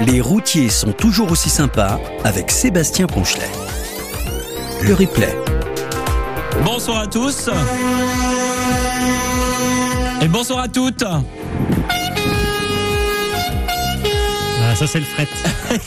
Les routiers sont toujours aussi sympas avec Sébastien Ponchelet. Le replay. Bonsoir à tous. Et bonsoir à toutes. Ça c'est le fret.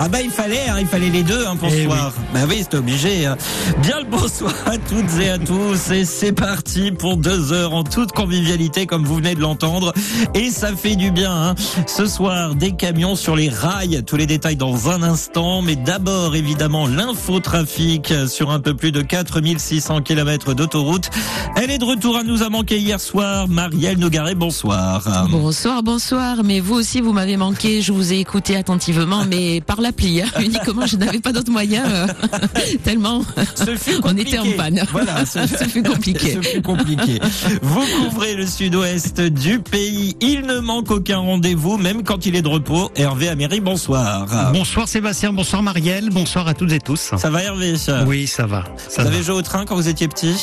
ah bah il fallait, hein, il fallait les deux hein, pour ce Eh soir. Bah oui, c'est obligé. hein. Bien le bonsoir à toutes et à tous. Et c'est parti pour deux heures en toute convivialité, comme vous venez de l'entendre. Et ça fait du bien. hein. Ce soir, des camions sur les rails. Tous les détails dans un instant. Mais d'abord, évidemment, l'infotrafic sur un peu plus de 4600 km d'autoroute. Elle est de retour à nous a manqué hier soir. Marielle Nogaret, bonsoir. Bonsoir, bonsoir. Mais vous aussi, vous m'avez manqué. Je vous ai écouté attentivement, mais par l'appli. hein. Uniquement, je n'avais pas d'autre moyen. euh, tellement Ce fut on était en panne. Voilà, ce, Ce fut compliqué. Ce fut compliqué. Vous couvrez le sud-ouest du pays. Il ne manque aucun rendez-vous, même quand il est de repos. Hervé Améry, bonsoir. Bonsoir Sébastien, bonsoir Marielle, bonsoir à toutes et tous. Ça va Hervé Oui, ça va. Ça Vous va. avez joué au train quand vous étiez petit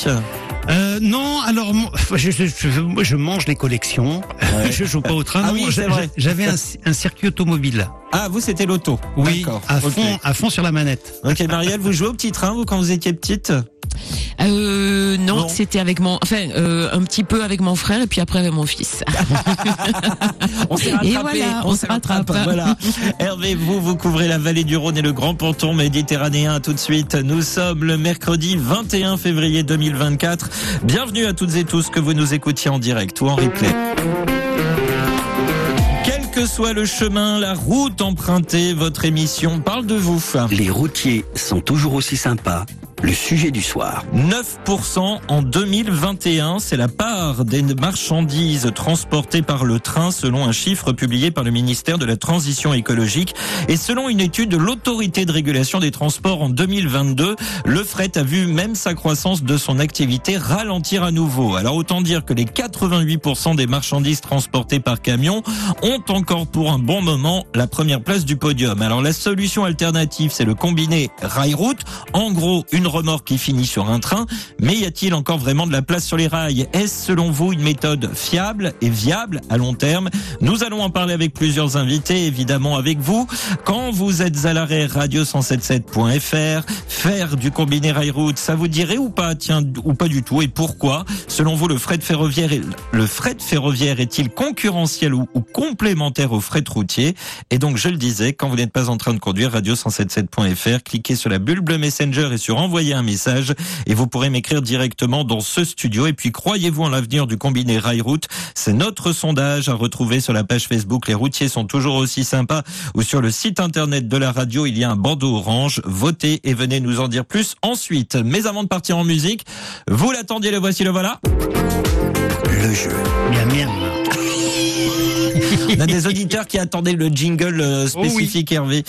Euh, non, alors moi, je, je, mange les collections. Je joue pas au train. Ah oui. J'avais un, un circuit automobile. Ah, vous c'était l'auto. Oui, D'accord. à Ok. fond, à fond sur la manette. Ok, Marielle, vous jouez au petit train, vous, quand vous étiez petite? Euh, non, Non. c'était avec mon, enfin, euh, un petit peu avec mon frère et puis après avec mon fils. On s'est Et rattrapé. voilà, on s'est se rattrape. Voilà. Hervé, vous, vous couvrez la vallée du Rhône et le grand ponton méditerranéen. Tout de suite, nous sommes le mercredi 21 février 2024. Bienvenue à toutes et tous que vous nous écoutiez en direct ou en replay. Que soit le chemin, la route empruntée, votre émission parle de vous. Les routiers sont toujours aussi sympas. Le sujet du soir. 9% en 2021, c'est la part des marchandises transportées par le train selon un chiffre publié par le ministère de la Transition écologique et selon une étude de l'autorité de régulation des transports en 2022, le fret a vu même sa croissance de son activité ralentir à nouveau. Alors autant dire que les 88% des marchandises transportées par camion ont encore pour un bon moment la première place du podium. Alors la solution alternative, c'est le combiné rail-route. En gros, une remorque qui finit sur un train. Mais y a-t-il encore vraiment de la place sur les rails? Est-ce selon vous une méthode fiable et viable à long terme? Nous allons en parler avec plusieurs invités, évidemment avec vous. Quand vous êtes à l'arrêt radio177.fr, faire du combiné rail-route, ça vous dirait ou pas? Tiens, ou pas du tout Et pourquoi? Selon vous, le fret ferroviaire, est- le fret ferroviaire est-il concurrentiel ou, complémentaire au fret routier? Et donc, je le disais, quand vous n'êtes pas en train de conduire, radio177.fr, cliquez sur la bulle bleue Messenger et sur envoyer un message et vous pourrez m'écrire directement dans ce studio. Et puis, croyez-vous en l'avenir du combiné rail-route? C'est notre sondage à retrouver sur la page Facebook. Les routiers sont toujours aussi sympas ou sur le site internet de la radio, il y a un bandeau orange. Votez et venez nous en dire plus ensuite. Mais avant de partir en musique, vous l'attendiez, le voici, le voilà. Le jeu. Miam miam. On a des auditeurs qui attendaient le jingle euh, Oh oui. spécifique Hervé.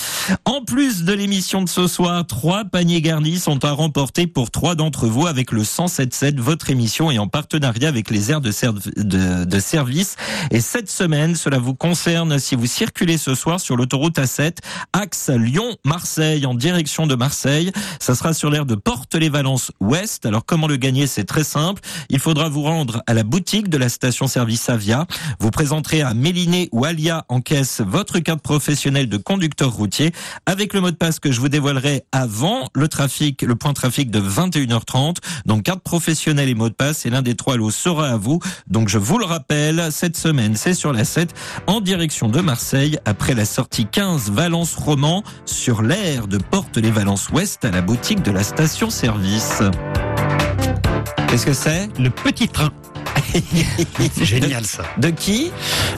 En plus de l'émission de ce soir, trois paniers garnis sont à remporter pour trois d'entre vous avec le 107.7, votre émission et en partenariat avec les aires de, serv- de, de service. Et cette semaine, cela vous concerne si vous circulez ce soir sur l'autoroute A7, axe Lyon-Marseille en direction de Marseille. Ça sera sur l'aire de Porte-les-Valences Ouest. Alors comment le gagner? C'est très simple. Il faudra vous rendre à la boutique de la station-service Avia. Vous présenterez à Méliné ou Alia en caisse votre carte professionnelle de conducteur routier avec le mot de passe que je vous dévoilerai avant le trafic, le point trafic de 21h30. Donc carte professionnelle et mot de passe et l'un des trois lots sera à vous. Donc je vous le rappelle, cette semaine c'est sur la 7 en direction de Marseille après la sortie 15 Valence Roman sur l'aire de Porte-les-Valences Ouest à la boutique de la station service. Qu'est-ce que c'est Le petit train. C'est génial ça. De qui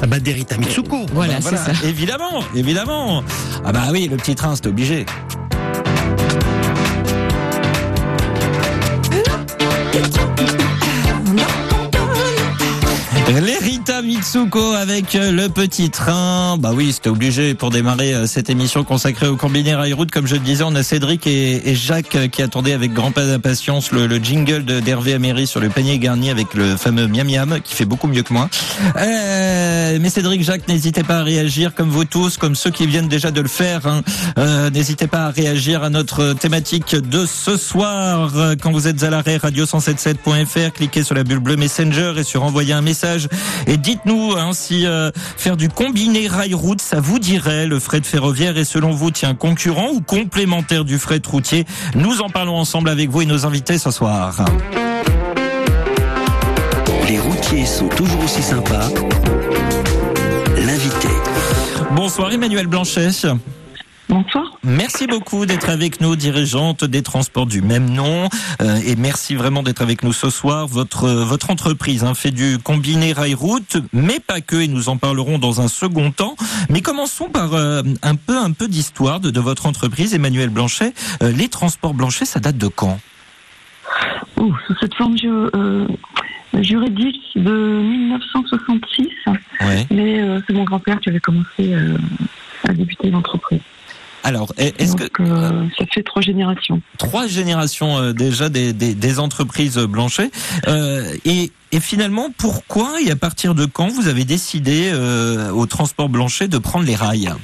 Ah bah d'Erita Mitsuko. Voilà, Bah, c'est ça. Évidemment, évidemment. Ah bah oui, le petit train, c'est obligé. L'Erita Mitsuko avec euh, le petit train. Bah oui, c'était obligé pour démarrer euh, cette émission consacrée au combiné rail-route. Comme je le disais, on a Cédric et, Jacques euh, qui attendaient avec grand impatience le, le jingle d'Hervé Améry sur le panier garni avec le fameux miam miam qui fait beaucoup mieux que moi. Mais Cédric, Jacques, n'hésitez pas à réagir comme vous tous, comme ceux qui viennent déjà de le faire. hein. N'hésitez pas à réagir à notre thématique de ce soir. Quand vous êtes à l'arrêt, radio177.fr, cliquez sur la bulle bleue Messenger et sur envoyer un message. Message et dites-nous hein, si euh, faire du combiné rail-route, ça vous dirait le fret ferroviaire est selon vous tiens concurrent ou complémentaire du fret routier? Nous en parlons ensemble avec vous et nos invités ce soir. Les routiers sont toujours aussi sympas. L'invité. Bonsoir Emmanuel Blanchet. Bonsoir. Merci beaucoup d'être avec nous, dirigeante des transports du même nom, euh, et merci vraiment d'être avec nous ce soir. Votre votre entreprise hein, fait du combiné rail-route, mais pas que, et nous en parlerons dans un second temps. Mais commençons par euh, un peu un peu d'histoire de, de, votre entreprise, Emmanuel Blanchet. Euh, les transports Blanchet, ça date de quand? Oh, Sous cette forme euh, juridique de 1966, ouais. mais c'est mon grand-père qui avait commencé à débuter l'entreprise. Alors, est-ce que euh, ça fait trois générations Trois générations euh, déjà des, des, des, entreprises Blanchet. Euh, et, et, finalement, pourquoi et à partir de quand vous avez décidé euh, au transport Blanchet de prendre les rails?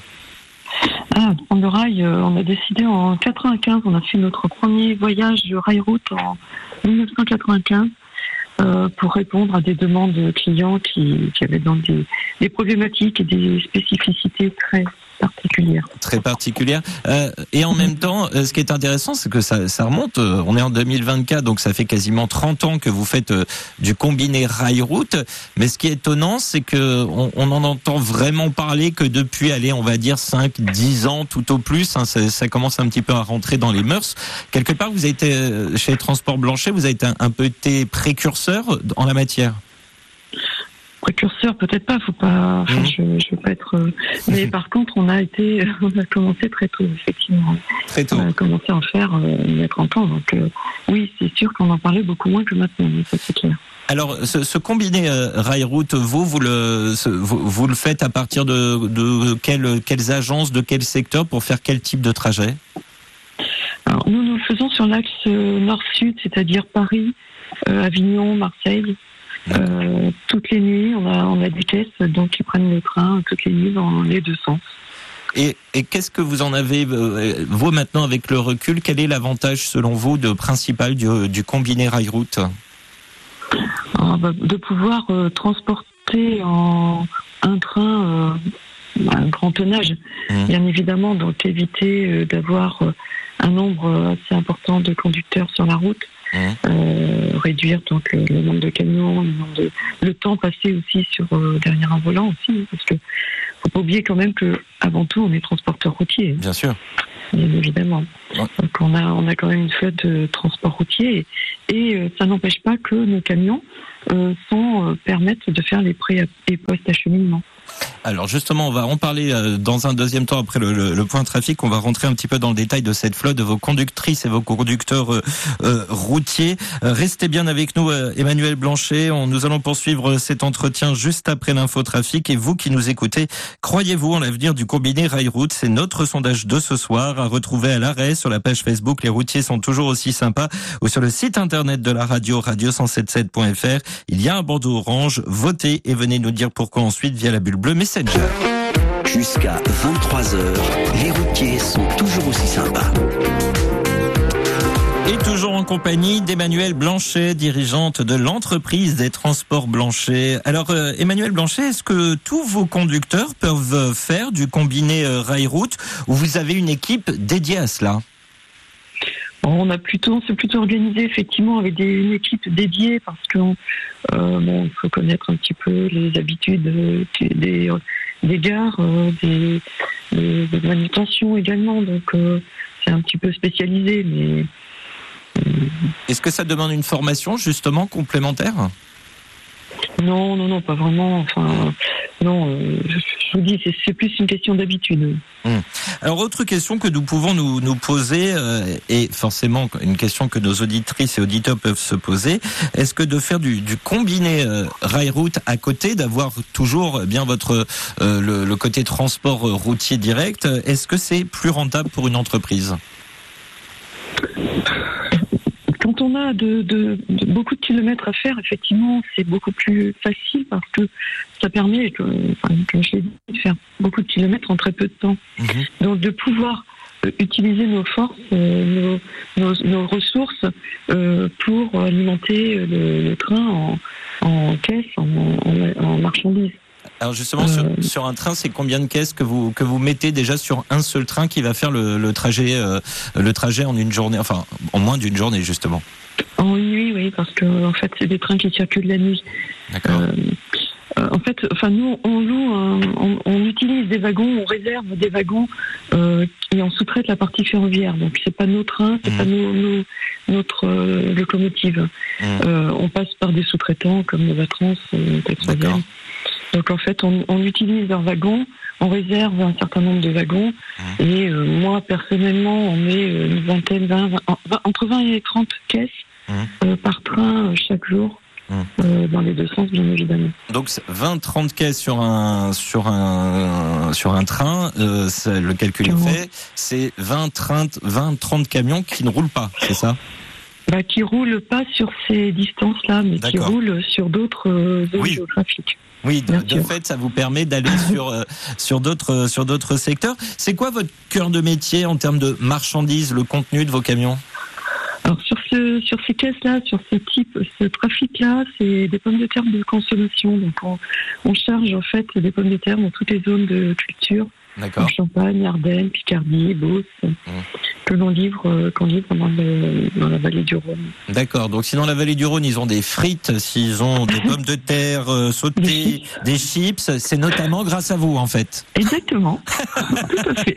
Ah, prendre le rail, on a décidé en 95. On a fait notre premier voyage de rail route en 1995 pour répondre à des demandes de clients qui, qui avaient donc des, des problématiques et des spécificités très Très particulière. Euh, et en même temps, euh, ce qui est intéressant, c'est que ça, remonte. Euh, on est en 2024, donc ça fait quasiment 30 ans que vous faites du combiné rail-route. Mais ce qui est étonnant, c'est que on, en entend vraiment parler que depuis, allez, on va dire 5, 10 ans tout au plus. Hein, ça, ça, commence un petit peu à rentrer dans les mœurs. Quelque part, vous avez été chez Transport Blanchet, vous avez été un, un peu été précurseur en la matière précurseur, peut-être pas, faut pas, enfin, je, je veux pas être, euh, mais par contre, on a été, on a commencé très tôt, effectivement. Très tôt. On a commencé à en faire euh, il y a 30 ans, donc euh, oui, c'est sûr qu'on en parlait beaucoup moins que maintenant, ça c'est clair. Alors, ce, ce combiné euh, rail-route, vous, vous le, ce, vous, vous, le faites à partir de, de quelles, quelles agences, de quel secteur pour faire quel type de trajet? Alors, nous, nous le faisons sur l'axe nord-sud, c'est-à-dire Paris, Avignon, Marseille. Euh, toutes les nuits, on a, on a des caisses donc qui prennent le train toutes les nuits dans les deux sens. Et, et qu'est-ce que vous en avez, vous maintenant avec le recul, quel est l'avantage selon vous de principal du, du combiné rail-route? Ah, bah, De pouvoir euh, transporter en un train euh, un grand tonnage, mmh. bien évidemment, donc éviter euh, d'avoir un nombre assez important de conducteurs sur la route. Mmh. Euh, réduire donc le, le, nombre de camions, le, nombre de, le temps passé aussi sur euh, derrière un volant aussi, parce que faut pas oublier quand même que avant tout on est transporteur routier. Bien sûr. Bien évidemment. Ouais. Donc on a on a quand même une flotte de transport routier et, et euh, ça n'empêche pas que nos camions sont permettent de faire les pré et post acheminement. Alors justement, on va en parler dans un deuxième temps après le, le, le, point trafic. On va rentrer un petit peu dans le détail de cette flotte, de vos conductrices et vos conducteurs euh, euh, routiers. Euh, restez bien avec nous, Emmanuel Blanchet. On, nous allons poursuivre cet entretien juste après l'infotrafic. Et vous qui nous écoutez, croyez-vous en l'avenir du combiné rail-route? C'est notre sondage de ce soir à retrouver à l'arrêt sur la page Facebook. Les routiers sont toujours aussi sympas ou sur le site internet de la radio radio177.fr. Il y a un bandeau orange. Votez et venez nous dire pourquoi ensuite via la bulle bleue Messenger. Jusqu'à 23h, les routiers sont toujours aussi sympas. Et toujours en compagnie d'Emmanuel Blanchet, dirigeante de l'entreprise des transports Blanchet. Alors, euh, Emmanuel Blanchet, est-ce que tous vos conducteurs peuvent faire du combiné euh, rail-route ou vous avez une équipe dédiée à cela? On a plutôt, c'est plutôt organisé effectivement avec des, une équipe dédiée parce que euh, faut connaître un petit peu les habitudes des, des, gares, euh, des, manutentions également. Donc euh, c'est un petit peu spécialisé. Est-ce que ça demande une formation justement complémentaire? Non, non, non, pas vraiment. Enfin, non, euh, je vous dis, c'est plus une question d'habitude. Hum. Alors, autre question que nous pouvons nous, poser, euh, et forcément une question que nos auditrices et auditeurs peuvent se poser, est-ce que de faire du, combiné euh, rail-route à côté, d'avoir toujours bien votre le, côté transport routier direct, est-ce que c'est plus rentable pour une entreprise? Quand on a de, de, de, beaucoup de kilomètres à faire, effectivement, c'est beaucoup plus facile parce que ça permet, enfin, comme je l'ai dit, de faire beaucoup de kilomètres en très peu de temps. Mmh. Donc de pouvoir utiliser nos forces, euh, nos, nos, nos, ressources euh, pour alimenter le, le train en, en caisse, en, en, marchandises. Alors justement, sur, euh. sur, un train, c'est combien de caisses que vous que vous mettez déjà sur un seul train qui va faire le, le trajet le trajet en une journée, enfin en moins d'une journée justement? En une nuit, oui, parce que en fait, c'est des trains qui circulent la nuit. D'accord. Euh, en fait, enfin nous, on loue, on, utilise des wagons, on réserve des wagons euh, et on sous-traite la partie ferroviaire. Donc c'est pas nos trains, c'est pas mmh. notre euh, locomotive. Mmh. on passe par des sous-traitants comme Novatrans, Texoisienne. Donc en fait, on, utilise leurs wagons, on réserve un certain nombre de wagons mmh. et moi personnellement, on met une vingtaine, entre 20 et 30 caisses par train chaque jour. Euh, dans les deux sens, bien évidemment. Donc 20-30 caisses sur un sur un sur un train, euh, le calcul est fait. C'est 20-30 camions qui ne roulent pas, c'est ça? Bah, qui roulent pas sur ces distances-là, mais qui roulent sur d'autres euh, zones oui. géographiques. Oui, de, fait, ça vous permet d'aller sur sur d'autres sur d'autres secteurs. C'est quoi votre cœur de métier en termes de marchandises, le contenu de vos camions? Alors sur ce, sur ces caisses-là, sur ce type, ce trafic-là, c'est des pommes de terre de consommation. Donc on, charge en fait des pommes de terre dans toutes les zones de culture. Champagne, Ardennes, Picardie, Beauce. Mmh que l'on livre, euh, qu'on livre dans, dans, la vallée du Rhône. D'accord. Donc si dans la vallée du Rhône ils ont des frites, s'ils ont des pommes de terre euh, sautées, des chips, c'est notamment grâce à vous en fait. Exactement. Tout à fait.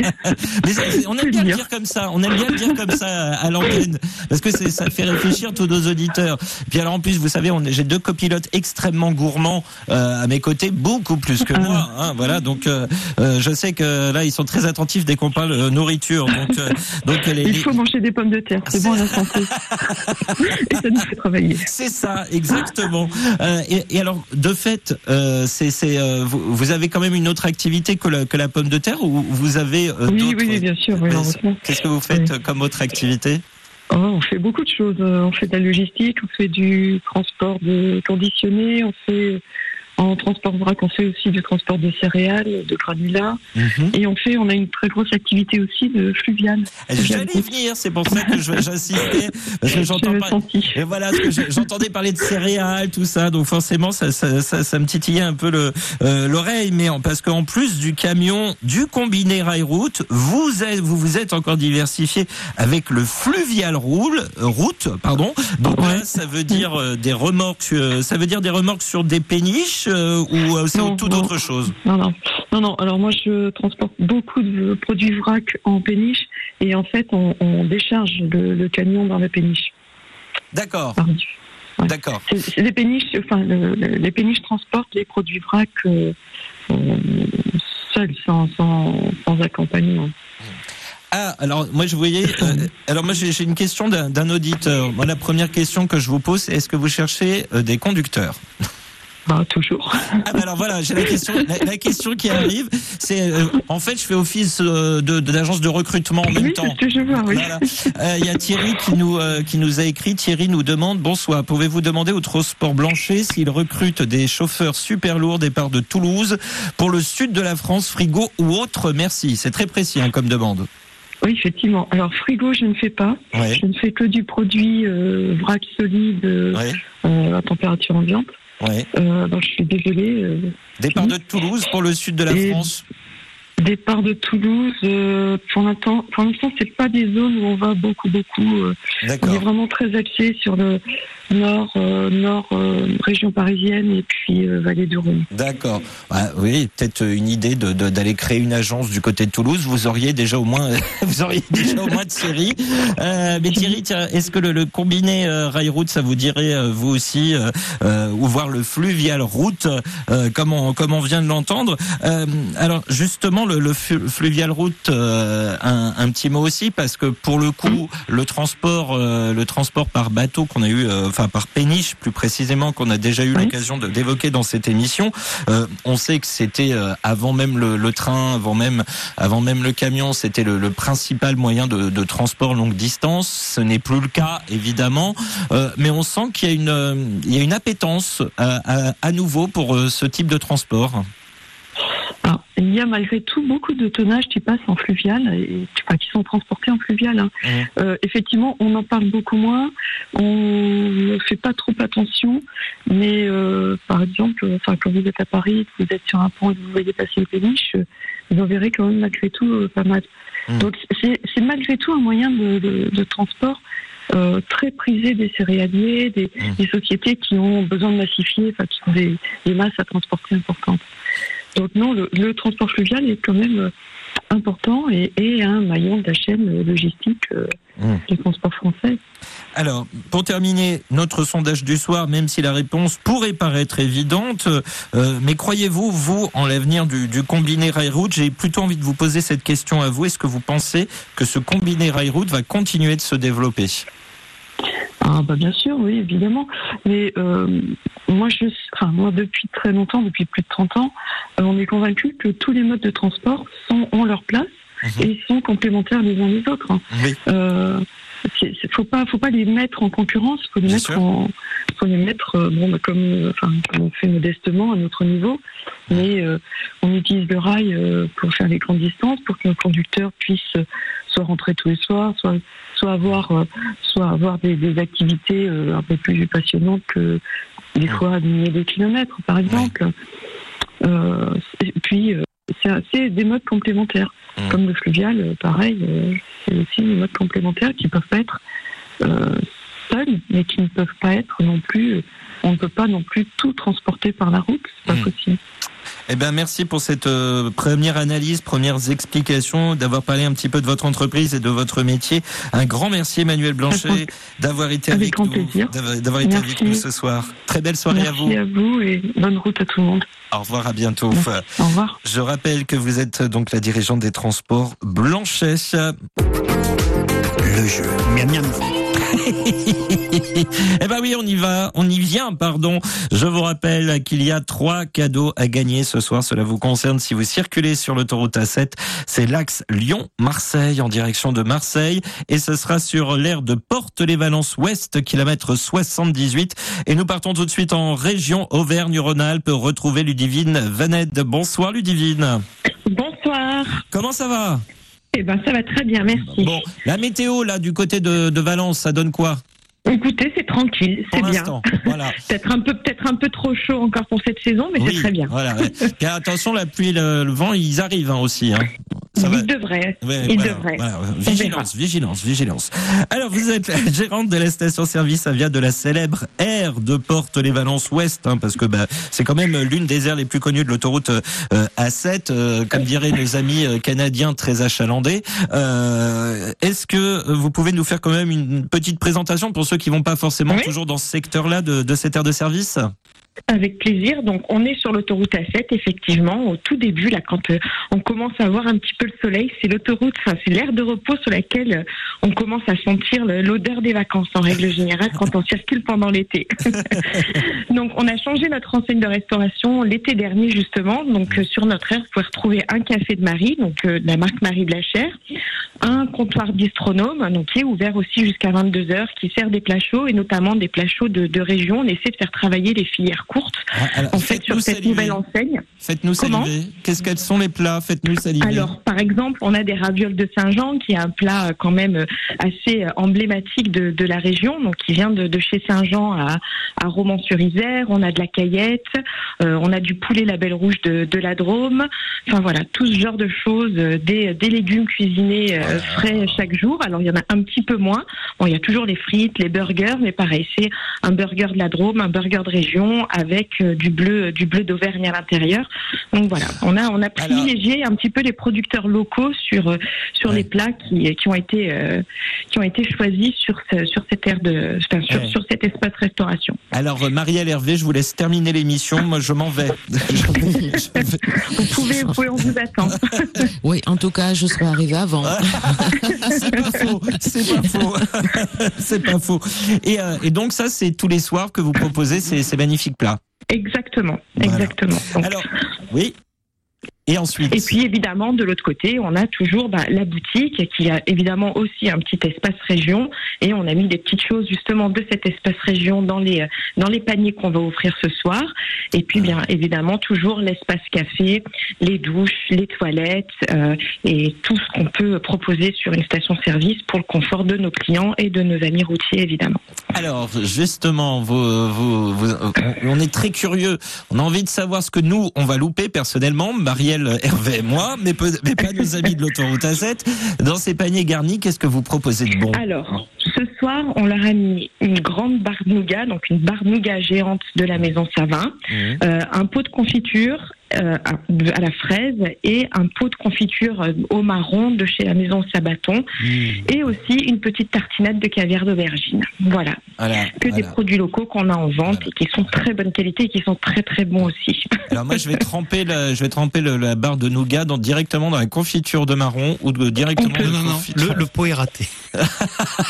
Mais on aime bien le dire comme ça. On aime bien le dire comme ça à l'antenne parce que ça fait réfléchir tous nos auditeurs. Puis alors en plus, vous savez, j'ai deux copilotes extrêmement gourmands euh, à mes côtés, beaucoup plus que moi. Hein, voilà. Donc je sais que là ils sont très attentifs dès qu'on parle nourriture. Donc donc il faut manger des pommes de terre, c'est bon à la santé. et ça nous fait travailler. C'est ça, exactement. Euh, et, alors, de fait, euh, c'est, euh, vous, avez quand même une autre activité que la, que la pomme de terre ou vous avez oui, oui, bien sûr. Qu'est-ce que vous faites comme autre activité? Oh, on fait beaucoup de choses. On fait de la logistique, on fait du transport de conditionné, on fait en transport vrac, on fait aussi du transport de céréales, de granulats. Mhm. Et on fait, on a une très grosse activité aussi de fluvial. J'allais venir, c'est pour ça que j'insistais. Parce que j'entends pas... Et voilà, j'entendais parler de céréales, tout ça. Donc forcément, ça, ça, ça, me titillait un peu euh, l'oreille. Mais en, parce qu'en plus du camion, du combiné rail-route, vous êtes, vous vous êtes encore diversifié avec le fluvial roule, route, pardon. Donc là, ça veut dire euh, des remorques, euh, ça veut dire des remorques sur des péniches euh, ou euh, c'est tout autre chose non, non, non, non. Alors moi, je transporte beaucoup de produits vrac en péniche et en fait, on, décharge le, camion dans la péniche. D'accord. D'accord. Les péniches, enfin, les péniches transportent les produits vrac euh, seuls, sans, sans, accompagnement. Ah, alors moi je voyais. alors moi j'ai une question d'un auditeur. Moi, la première question que je vous pose, c'est est-ce que vous cherchez des conducteurs? Bah, toujours. Ah bah alors voilà, j'ai la question, la, question qui arrive, c'est euh, en fait je fais office euh, de, de l'agence de recrutement en même oui, temps. Ce que je vois, oui. Euh, il y a Thierry qui nous qui nous a écrit. Thierry nous demande bonsoir, pouvez-vous demander au Transport Blanchet s'il recrute des chauffeurs super lourds départ de Toulouse pour le sud de la France, frigo ou autre? Merci. C'est très précis hein, comme demande. Oui, effectivement. Alors frigo, je ne fais pas. Je ne fais que du produit vrac solide à température ambiante. Ouais. Euh, je suis désolée. Euh, Départ de Toulouse pour le sud de la France Départ de Toulouse, euh, pour l'instant, pour l'instant, c'est pas des zones où on va beaucoup, beaucoup. Euh, on est vraiment très axé sur le nord, euh, nord région parisienne et puis vallée du Rhône. D'accord. Bah, oui, peut-être une idée de, d'aller créer une agence du côté de Toulouse. Vous auriez déjà au moins, vous auriez déjà au moins de séries. mais Thierry, est-ce que le, combiné rail route, ça vous dirait vous aussi, ou voir le fluvial route, comme on, comme on vient de l'entendre? alors justement le, fluvial route, euh, un, petit mot aussi parce que pour le coup, le transport, euh, le transport par bateau qu'on a eu, euh, enfin par péniche plus précisément, qu'on a déjà eu l'occasion d'évoquer dans cette émission, on sait que c'était avant même le, train, avant même, avant même le camion, c'était le, principal moyen de, transport longue distance. Ce n'est plus le cas évidemment, mais on sent qu'il y a une, il y a une appétence à nouveau pour ce type de transport. Il y a malgré tout beaucoup de tonnages qui passent en fluvial et qui sont transportés en fluvial. Hein. Euh, effectivement, on en parle beaucoup moins, on ne fait pas trop attention, mais euh, par exemple, enfin, quand vous êtes à Paris, vous êtes sur un pont et vous voyez passer les péniches, vous en verrez quand même malgré tout euh, pas mal. Mmh. Donc c'est malgré tout un moyen de, de, de transport euh, très prisé des céréaliers, des, mmh. des, sociétés qui ont besoin de massifier, enfin, qui ont des, des masses à transporter importantes. Donc non, le, le, transport fluvial est quand même euh, important et, et un maillon de la chaîne logistique euh, mmh. du transport français. Alors, pour terminer notre sondage du soir, même si la réponse pourrait paraître évidente, euh, mais croyez-vous, vous, en l'avenir du, du, combiné rail-route J'ai plutôt envie de vous poser cette question à vous. Est-ce que vous pensez que ce combiné rail-route va continuer de se développer? Ah bah bien sûr, oui, évidemment. Mais euh, moi, je, enfin, moi, depuis très longtemps, depuis plus de 30 ans, euh, on est convaincu que tous les modes de transport sont, ont leur place mmh. et sont complémentaires les uns des autres. Hein. Oui. Euh, faut pas, faut pas les mettre en concurrence, faut les bien mettre en, faut les mettre, euh, bon, bah, comme, enfin, comme on fait modestement à notre niveau, mais euh, on utilise le rail euh, pour faire les grandes distances, pour que nos conducteurs puissent soit rentrer tous les soirs, soit, soit avoir, euh, soit avoir des, des activités un peu plus passionnantes que des fois milliers de kilomètres, par exemple. Euh, et puis, c'est des modes complémentaires. Mmh. Comme le fluvial, pareil, euh, c'est aussi des modes complémentaires qui peuvent pas être euh, seuls, mais qui ne peuvent pas être non plus. On ne peut pas non plus tout transporter par la route, c'est pas mmh. possible. Eh ben, merci pour cette euh, première analyse, premières explications, d'avoir parlé un petit peu de votre entreprise et de votre métier. Un grand merci Emmanuel Blanchet d'avoir été avec, avec nous, d'avoir été avec nous ce soir. Très belle soirée merci à vous. Merci à vous et bonne route à tout le monde. Au revoir, à bientôt. Merci. Au revoir. Je rappelle que vous êtes donc la dirigeante des transports Blanchet. Le jeu. Miam miam. eh ben oui, on y va, on y vient, pardon. Je vous rappelle qu'il y a trois cadeaux à gagner ce soir. Cela vous concerne si vous circulez sur l'autoroute A7. C'est l'axe Lyon-Marseille en direction de Marseille et ce sera sur l'aire de Porte-les-Valences Ouest, kilomètre 78. Et nous partons tout de suite en région Auvergne-Rhône-Alpes retrouver Ludivine Vanette. Bonsoir Ludivine. Bonsoir. Comment ça va? Eh ben, ça va très bien, merci. Bon, la météo, là, du côté de, de Valence, ça donne quoi? Écoutez, c'est tranquille, c'est bien. Voilà. peut-être un peu, peut-être un peu trop chaud encore pour cette saison, mais oui, c'est très bien. Voilà, ouais. Car attention, la pluie le, le, vent, ils arrivent hein, aussi. Hein. Ça il devrait. Ouais, il voilà, devrait. Voilà. Vigilance, vigilance, vigilance. Alors, vous êtes la gérante de la station-service Avia de la célèbre aire de Porte-les-Valences Ouest, hein, parce que bah, c'est quand même l'une des aires les plus connues de l'autoroute euh, A7, euh, comme diraient nos amis euh, canadiens très achalandés. Euh, Est-ce que vous pouvez nous faire quand même une petite présentation pour ceux qui vont pas forcément oui. toujours dans ce secteur-là de, de cette aire de service? Avec plaisir. Donc, on est sur l'autoroute A7, effectivement, au tout début, là, quand euh, on commence à voir un petit peu le soleil, c'est l'autoroute, enfin, c'est l'aire de repos sur laquelle euh, on commence à sentir l'odeur des vacances, en règle générale, quand on circule pendant l'été. donc, on a changé notre enseigne de restauration l'été dernier, justement. Donc, euh, sur notre aire, vous pouvez retrouver un café de Marie, donc de la marque Marie Blachère, un comptoir bistronome, donc qui est ouvert aussi jusqu'à 22 heures, qui sert des plats chauds et notamment des plats chauds de, de région. On essaie de faire travailler les filières courte alors, en fait sur cette saliver. nouvelle enseigne. Faites-nous saliver. Qu'est-ce qu'elles sont les plats Faites-nous saliver. Alors par exemple, on a des ravioles de Saint-Jean qui est un plat quand même assez emblématique de, de la région, donc qui vient de, de chez Saint-Jean à, à Romans-sur-Isère. On a de la caillette, euh, on a du poulet label rouge de, de la Drôme. Enfin voilà, tout ce genre de choses, des, des légumes cuisinés euh, frais chaque jour. Alors il y en a un petit peu moins. Bon, il y a toujours les frites, les burgers, mais pareil, c'est un burger de la Drôme, un burger de région avec euh, du bleu, du bleu d'Auvergne à l'intérieur. Donc voilà, on a on a privilégié un petit peu les producteurs locaux sur euh, sur Ouais. les plats qui qui ont été euh, qui ont été choisis sur ce, sur cette aire de enfin, sur Ouais. sur cet espace restauration. Alors, euh, Marielle Hervé, je vous laisse terminer l'émission. Moi, je m'en vais. Je vais- je vais- Vous pouvez, vous pouvez, on vous attend. Oui, en tout cas, je serai arrivé avant. c'est pas faux. C'est pas faux. c'est pas faux. Et, euh, et donc, ça, c'est tous les soirs que vous proposez ces, ces magnifiques plats. Exactement, Voilà. exactement. Donc, Alors, oui. Et ensuite Et puis évidemment, de l'autre côté, on a toujours bah, la boutique qui a évidemment aussi un petit espace région et on a mis des petites choses justement de cet espace région dans les dans les paniers qu'on va offrir ce soir. Et puis bien évidemment toujours l'espace café, les douches, les toilettes euh, et tout ce qu'on peut proposer sur une station-service pour le confort de nos clients et de nos amis routiers évidemment. Alors justement, vous, vous, vous, on est très curieux. On a envie de savoir ce que nous on va louper personnellement, Marielle, Hervé et moi, mais, pas nos amis de l'autoroute A7. Dans ces paniers garnis, qu'est-ce que vous proposez de bon? Alors, ce soir, on leur a mis une grande barre de nougat, donc une nougat géante de la maison Savin, Mhm. euh, un pot de confiture euh, à la fraise et un pot de confiture euh, au marron de chez la maison Sabaton et aussi une petite tartinade de caviar d'aubergine. Voilà, Voilà, que des voilà. produits locaux qu'on a en vente Voilà. et qui sont de très bonne qualité et qui sont très très bons aussi. Alors moi, je vais tremper la, je vais tremper le- la barre de nougat dans, directement dans la confiture de marron ou de, directement peut. dans Non, non, le, le pot est raté.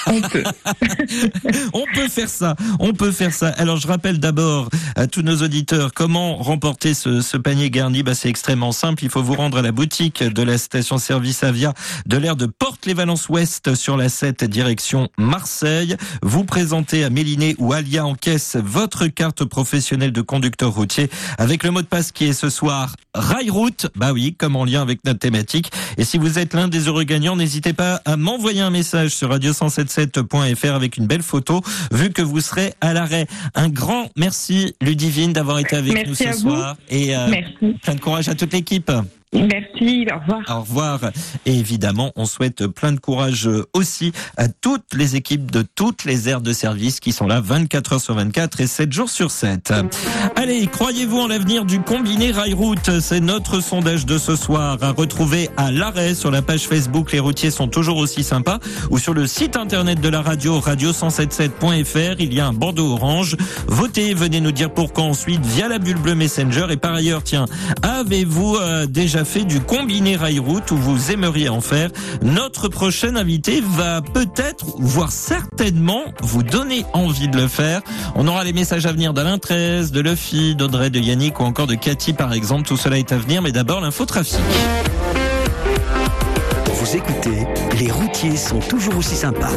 On peut. On peut faire ça, on peut faire ça. Alors je rappelle d'abord à tous nos auditeurs comment remporter ce, ce panier garni. Bah, c'est extrêmement simple. Il faut vous rendre à la boutique de la station-service Avia de l'aire de Porte-les-Valences Ouest sur la 7 direction Marseille. Vous présentez à Méliné ou Alia en caisse votre carte professionnelle de conducteur routier avec le mot de passe qui est ce soir Rail Route. Bah oui, comme en lien avec notre thématique. Et si vous êtes l'un des heureux gagnants, n'hésitez pas à m'envoyer un message sur radio177.fr avec une belle photo, vu que vous serez à l'arrêt. Un grand merci, Ludivine, d'avoir été avec Merci nous ce soir. Et euh, Merci. plein de courage à toute l'équipe. Merci. Au revoir. Au revoir. Et évidemment, on souhaite plein de courage aussi à toutes les équipes de toutes les aires de service qui sont là 24 heures sur 24 et 7 jours sur 7. Allez, croyez-vous en l'avenir du combiné rail-route? C'est notre sondage de ce soir à retrouver à l'arrêt sur la page Facebook Les routiers sont toujours aussi sympas ou sur le site internet de la radio radio177.fr. Il y a un bandeau orange. Votez, venez nous dire pourquoi ensuite via la bulle bleue Messenger. Et par ailleurs, tiens, avez-vous euh, fait du combiné rail-route ou vous aimeriez en faire Notre prochain invité va peut-être, voire certainement, vous donner envie de le faire. On aura les messages à venir d'Alain 13, de Luffy, d'Audrey, de Yannick ou encore de Cathy par exemple. Tout cela est à venir, mais d'abord l'infotrafic. Vous écoutez, les routiers sont toujours aussi sympas.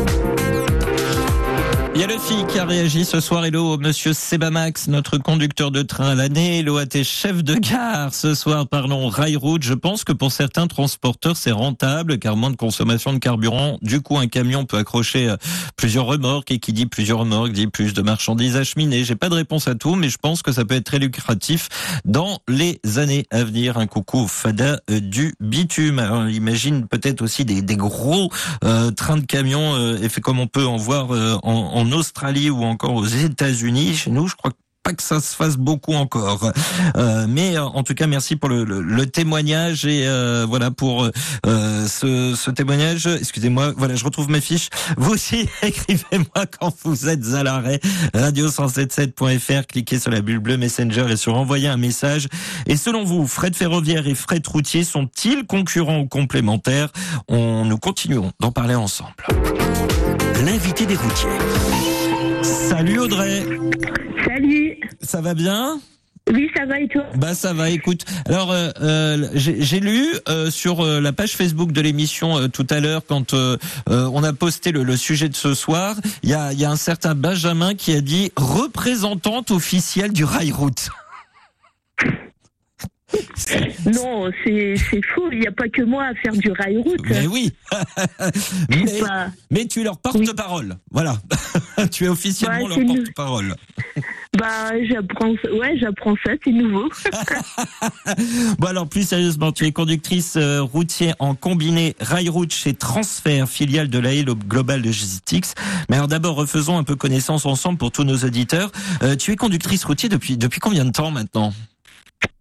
Il y a le fille qui a réagi ce soir. Hello, monsieur Sebamax, notre conducteur de train à l'année. Hello à tes chefs de gare. Ce soir, parlons rail route. Je pense que pour certains transporteurs, c'est rentable car moins de consommation de carburant. Du coup, un camion peut accrocher euh, plusieurs remorques et qui dit plusieurs remorques dit plus de marchandises acheminées. J'ai pas de réponse à tout, mais je pense que ça peut être très lucratif dans les années à venir. Un coucou Fada euh, du bitume. Alors, imagine peut-être aussi des, des gros euh, trains de camions, euh, et fait comme on peut en voir euh, en, en Australie ou encore aux États-Unis. Chez nous, je crois pas que ça se fasse beaucoup encore. Euh, mais euh, en tout cas, merci pour le, témoignage et euh, voilà pour ce, témoignage. Excusez-moi, voilà, je retrouve mes fiches. Vous aussi, écrivez-moi quand vous êtes à l'arrêt. Radio177.fr, cliquez sur la bulle bleue Messenger et sur envoyer un message. Et selon vous, frais de ferroviaire et frais de routier sont-ils concurrents ou complémentaires? On nous continuerons d'en parler ensemble. L'invité des routiers. Salut Audrey, Salut. ça va bien? Oui, ça va et toi? Bah ça va, écoute. Alors euh, euh, j'ai lu euh, sur euh, la page Facebook de l'émission euh, tout à l'heure quand euh, euh, on a posté le, le sujet de ce soir, il y a, il y a un certain Benjamin qui a dit représentante officielle du rail route. Non, c'est faux. Il n'y a pas que moi à faire du rail route. Mais oui. mais, Bah, mais tu es leur porte-parole. Voilà. tu es officiellement Ouais, leur porte-parole. bah, j'apprends. Ouais, j'apprends ça. C'est nouveau. Bon alors plus sérieusement, tu es conductrice euh, routier en combiné rail route chez Transfert, filiale de l'AE Global Logistics. Mais alors d'abord refaisons un peu connaissance ensemble pour tous nos auditeurs. Euh, tu es conductrice routier depuis depuis combien de temps maintenant?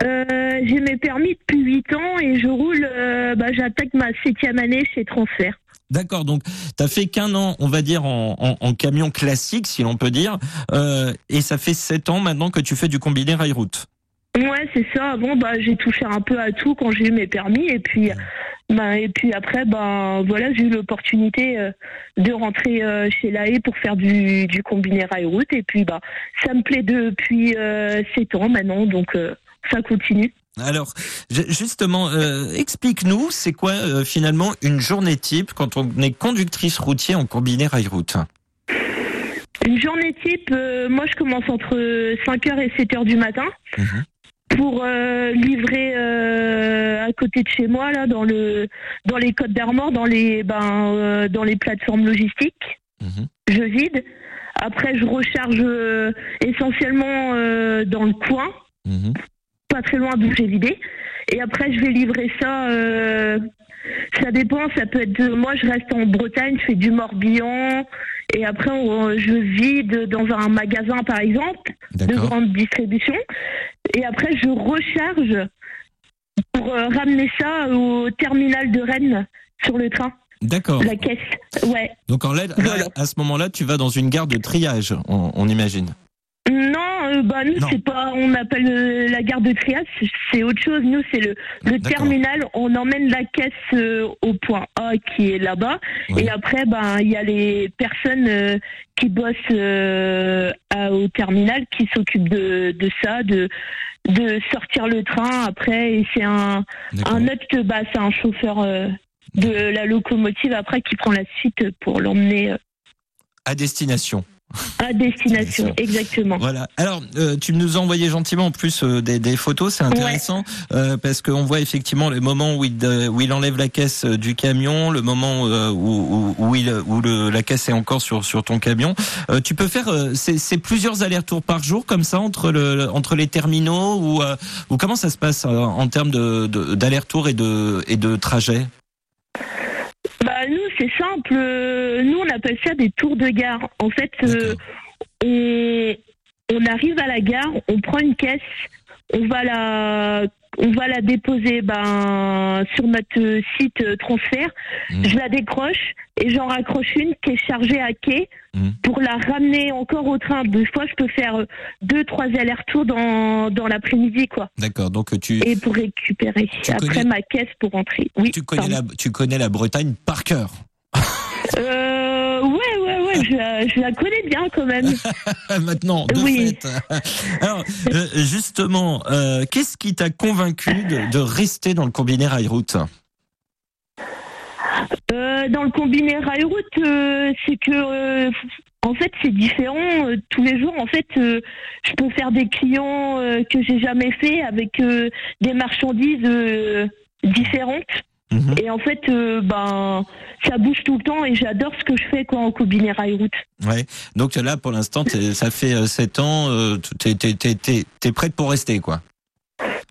Euh, J'ai mes permis depuis 8 ans et je roule. euh, bah, j'attaque ma septième année chez Transfert. D'accord, donc tu as fait qu'un an, on va dire en, en, en camion classique, si l'on peut dire, euh, et ça fait sept ans maintenant que tu fais du combiné rail route. Ouais, c'est ça. Bon, bah, j'ai touché un peu à tout quand j'ai eu mes permis et puis. Bah, et puis après, bah, voilà, j'ai eu l'opportunité euh, de rentrer euh, chez l'AE pour faire du, du combiné rail route. Et puis, bah, ça me plaît depuis euh, 7 ans maintenant. Donc, euh, ça continue. Alors, justement, euh, explique-nous, c'est quoi euh, finalement une journée type quand on est conductrice routier en combiné rail-route Une journée type, euh, moi je commence entre 5h et 7h du matin Mhm. pour livrer à côté de chez moi, là, dans, le, dans les Côtes d'Armor, dans, les, ben, dans les plateformes logistiques. Mhm. Je vide. Après, je recharge essentiellement dans le coin. Mhm. Pas très loin d'où j'ai vidé. Et après, je vais livrer ça. euh, ça dépend. Ça peut être. de- moi, je reste en Bretagne, je fais du Morbihan. Et après, on- je vide dans un magasin, par exemple, de grande distribution. Et après, je recharge pour euh, ramener ça au terminal de Rennes sur le train, D'accord. la caisse. Ouais. Donc en Voilà. à ce moment-là, tu vas dans une gare de triage, on, on imagine. Non, euh, bah nous c'est pas, on appelle euh, la gare de triage, c'est autre chose. Nous c'est le, terminal, on emmène la caisse euh, au point A qui est là-bas, Oui. et après ben il y a les personnes euh, qui bossent à- au terminal qui s'occupent de, de ça, de de sortir le train. Après, et c'est un un autre, bah c'est un chauffeur de la locomotive après qui prend la suite pour l'emmener À destination. À destination, exactement. Voilà. Alors, euh, tu nous as envoyé gentiment en plus euh, des, des photos, c'est intéressant euh, parce qu'on voit effectivement le moment où il, euh, où il enlève la caisse euh, du camion, le moment euh, où, où, où, il, où le, la caisse est encore sur, sur ton camion. Euh, tu peux faire euh, c'est plusieurs allers-retours par jour comme ça entre, le, entre les terminaux ou, euh, ou comment ça se passe euh, en termes de, de, d'aller-retour et de, et de trajet c'est simple, Euh, nous on appelle ça des tours de gare. En fait, euh, on, on arrive à la gare, on prend une caisse, on va la on va la déposer ben sur notre site euh, transfert. Mhm. Je la décroche et j'en raccroche une qui est chargée à quai Mhm. pour la ramener encore au train. Des fois, je peux faire euh, deux trois allers-retours dans dans l'après-midi quoi, D'accord. Donc tu, et pour récupérer Tu après connais- ma caisse pour rentrer. Oui. tu, connais pardon. la, tu connais la Bretagne par cœur. Euh, ouais, je la, je la connais bien quand même. Maintenant, de Oui. fait. Alors, euh, justement, euh, qu'est-ce qui t'a convaincu de, de rester dans le combiné rail-route? Euh, dans le combiné rail-route, euh, c'est que, euh, en fait, c'est différent. Tous les jours, en fait, je peux faire des clients que j'ai jamais fait avec des marchandises différentes. Mhm. Et en fait, euh, ben, ça bouge tout le temps et j'adore ce que je fais quoi en combiné rail-route. Ouais. Donc là, pour l'instant, ça fait euh, sept ans, euh, t'es, t'es, t'es, t'es, t'es prête pour rester, quoi.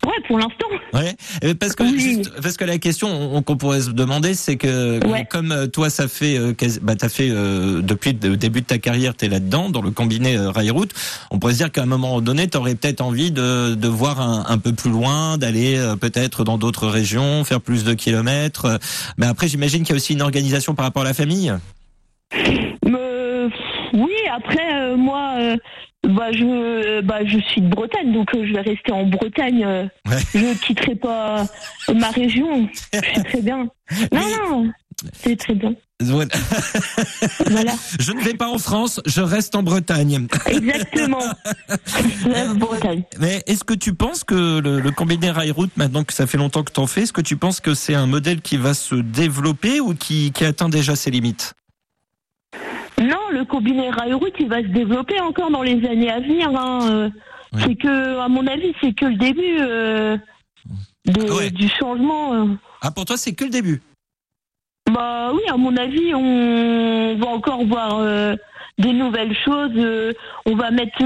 Ouais, pour l'instant. Ouais. Euh, Parce que Oui. juste- parce que la question on- qu'on pourrait se demander, c'est que Ouais. comme euh, toi, ça fait, euh, bah, t'as fait euh, depuis le début de ta carrière, t'es là-dedans, dans le combiné rail-route. On pourrait se dire qu'à un moment donné, t'aurais peut-être envie de, de voir un, un peu plus loin, d'aller euh, peut-être dans d'autres régions, faire plus de kilomètres. Mais après, j'imagine qu'il y a aussi une organisation par rapport à la famille. Euh, oui, après, moi, bah, je, bah, je suis de Bretagne, donc euh, je vais rester en Bretagne. euh, Ouais. Je quitterai pas ma région. Je suis très bien. Non, non, c'est très bien. Voilà. Voilà, Je ne vais pas en France, je reste en Bretagne. exactement. La Bretagne. Mais est-ce que tu penses que le, le combiné rail-route, maintenant que ça fait longtemps que t'en fais, est-ce que tu penses que c'est un modèle qui va se développer ou qui, qui atteint déjà ses limites? Le combiné rail-route, il va se développer encore dans les années à venir. Hein. euh. C'est que, à mon avis, c'est que le début euh, de- ouais. du changement. euh. Ah, pour toi, c'est que le début? Bah oui, à mon avis, on va encore voir euh, des nouvelles choses. euh, on va mettre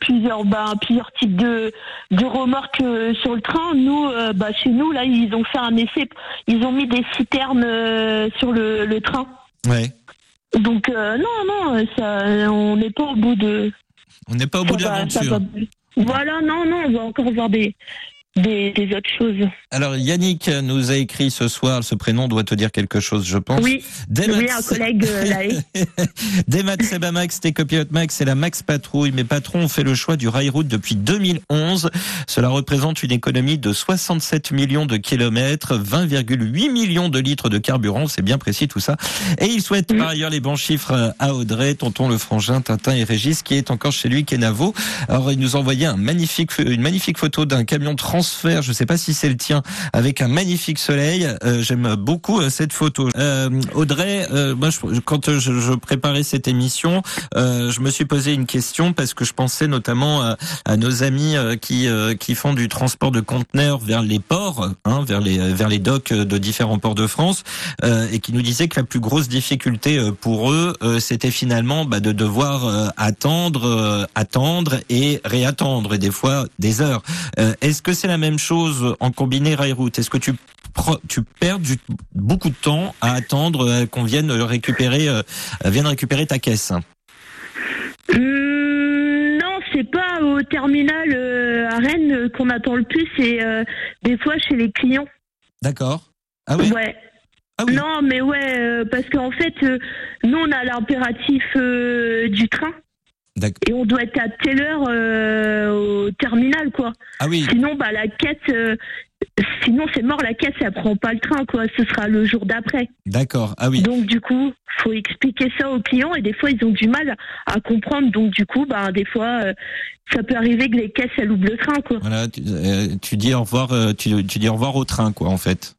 plusieurs, bah, plusieurs types de, de remorques sur le train. Nous, bah, chez nous, là, ils ont fait un essai. Ils ont mis des citernes sur le, le train. Ouais. Donc euh, non, non, ça, on n'est pas au bout de. On n'est pas au bout de va- l'aventure. va- Voilà, non, non, on va encore voir des des, des, autres choses. Alors Yannick nous a écrit ce soir, ce prénom doit te dire quelque chose, je pense. Oui, oui un collègue euh, Demat Sebamax, Copiot Max et la Max Patrouille. Mes patrons ont fait le choix du rail-route depuis 2011. Cela représente une économie de 67 millions de kilomètres, 20,8 millions de litres de carburant, c'est bien précis tout ça. Et il souhaite par ailleurs les bons chiffres à Audrey, Tonton Le Frangin, Tintin et Régis, qui est encore chez lui, Kenavo. Alors il nous a envoyé un magnifique, une magnifique photo d'un camion je ne sais pas si c'est le tien, avec un magnifique soleil. Euh, j'aime beaucoup euh, cette photo. Euh, Audrey, quand je, préparais cette émission, je me suis posé une question parce que je pensais notamment à, nos amis qui font du transport de conteneurs vers les ports, hein, vers les vers les docks de différents ports de France, et qui nous disaient que la plus grosse difficulté pour eux, c'était finalement bah, de devoir attendre, attendre et réattendre, et des fois des heures. Est-ce que c'est la même chose en combiné rail-route? Est-ce que tu tu perds du, beaucoup de temps à attendre euh, qu'on vienne récupérer, euh, vienne récupérer ta caisse? Hum, Non, c'est pas au terminal euh, à Rennes qu'on attend le plus, c'est des fois chez les clients. D'accord. Ah oui. Ouais. Ah oui. Non, mais ouais, parce qu'en fait, nous on a l'impératif du train. Et on doit être à telle heure euh, au terminal, quoi. Ah oui. Sinon, bah, la quête, euh, sinon c'est mort, la quête, ça prend pas le train, quoi. Ce sera le jour d'après. D'accord. Ah oui. Donc, du coup, faut expliquer ça aux clients et des fois, ils ont du mal à comprendre. Donc, du coup, bah, des fois, euh, ça peut arriver que les caisses, elles oublient le train, quoi. Voilà, tu, tu dis au revoir, tu, tu dis au revoir au train, quoi, en fait.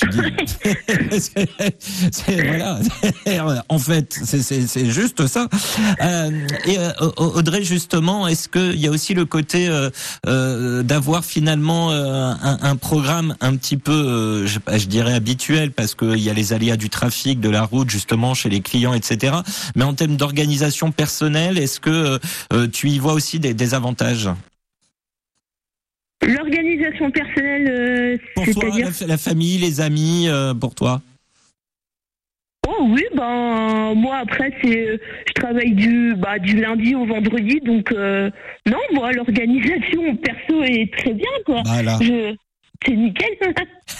voilà. en fait, c'est juste ça. Euh, et euh, Audrey, justement, est-ce qu'il y a aussi le côté euh, d'avoir finalement un, programme un petit peu, je, je, dirais habituel, parce qu'il y a les aléas du trafic, de la route, justement, chez les clients, etc. Mais en termes d'organisation personnelle, est-ce que tu y vois aussi des, des avantages? L'organisation personnelle, euh, c'est-à-dire la, famille, les amis, euh, pour toi. Oh oui, ben moi après c'est, je travaille du bah, du lundi au vendredi, donc euh, non moi l'organisation perso est très bien quoi. Voilà. C'est nickel.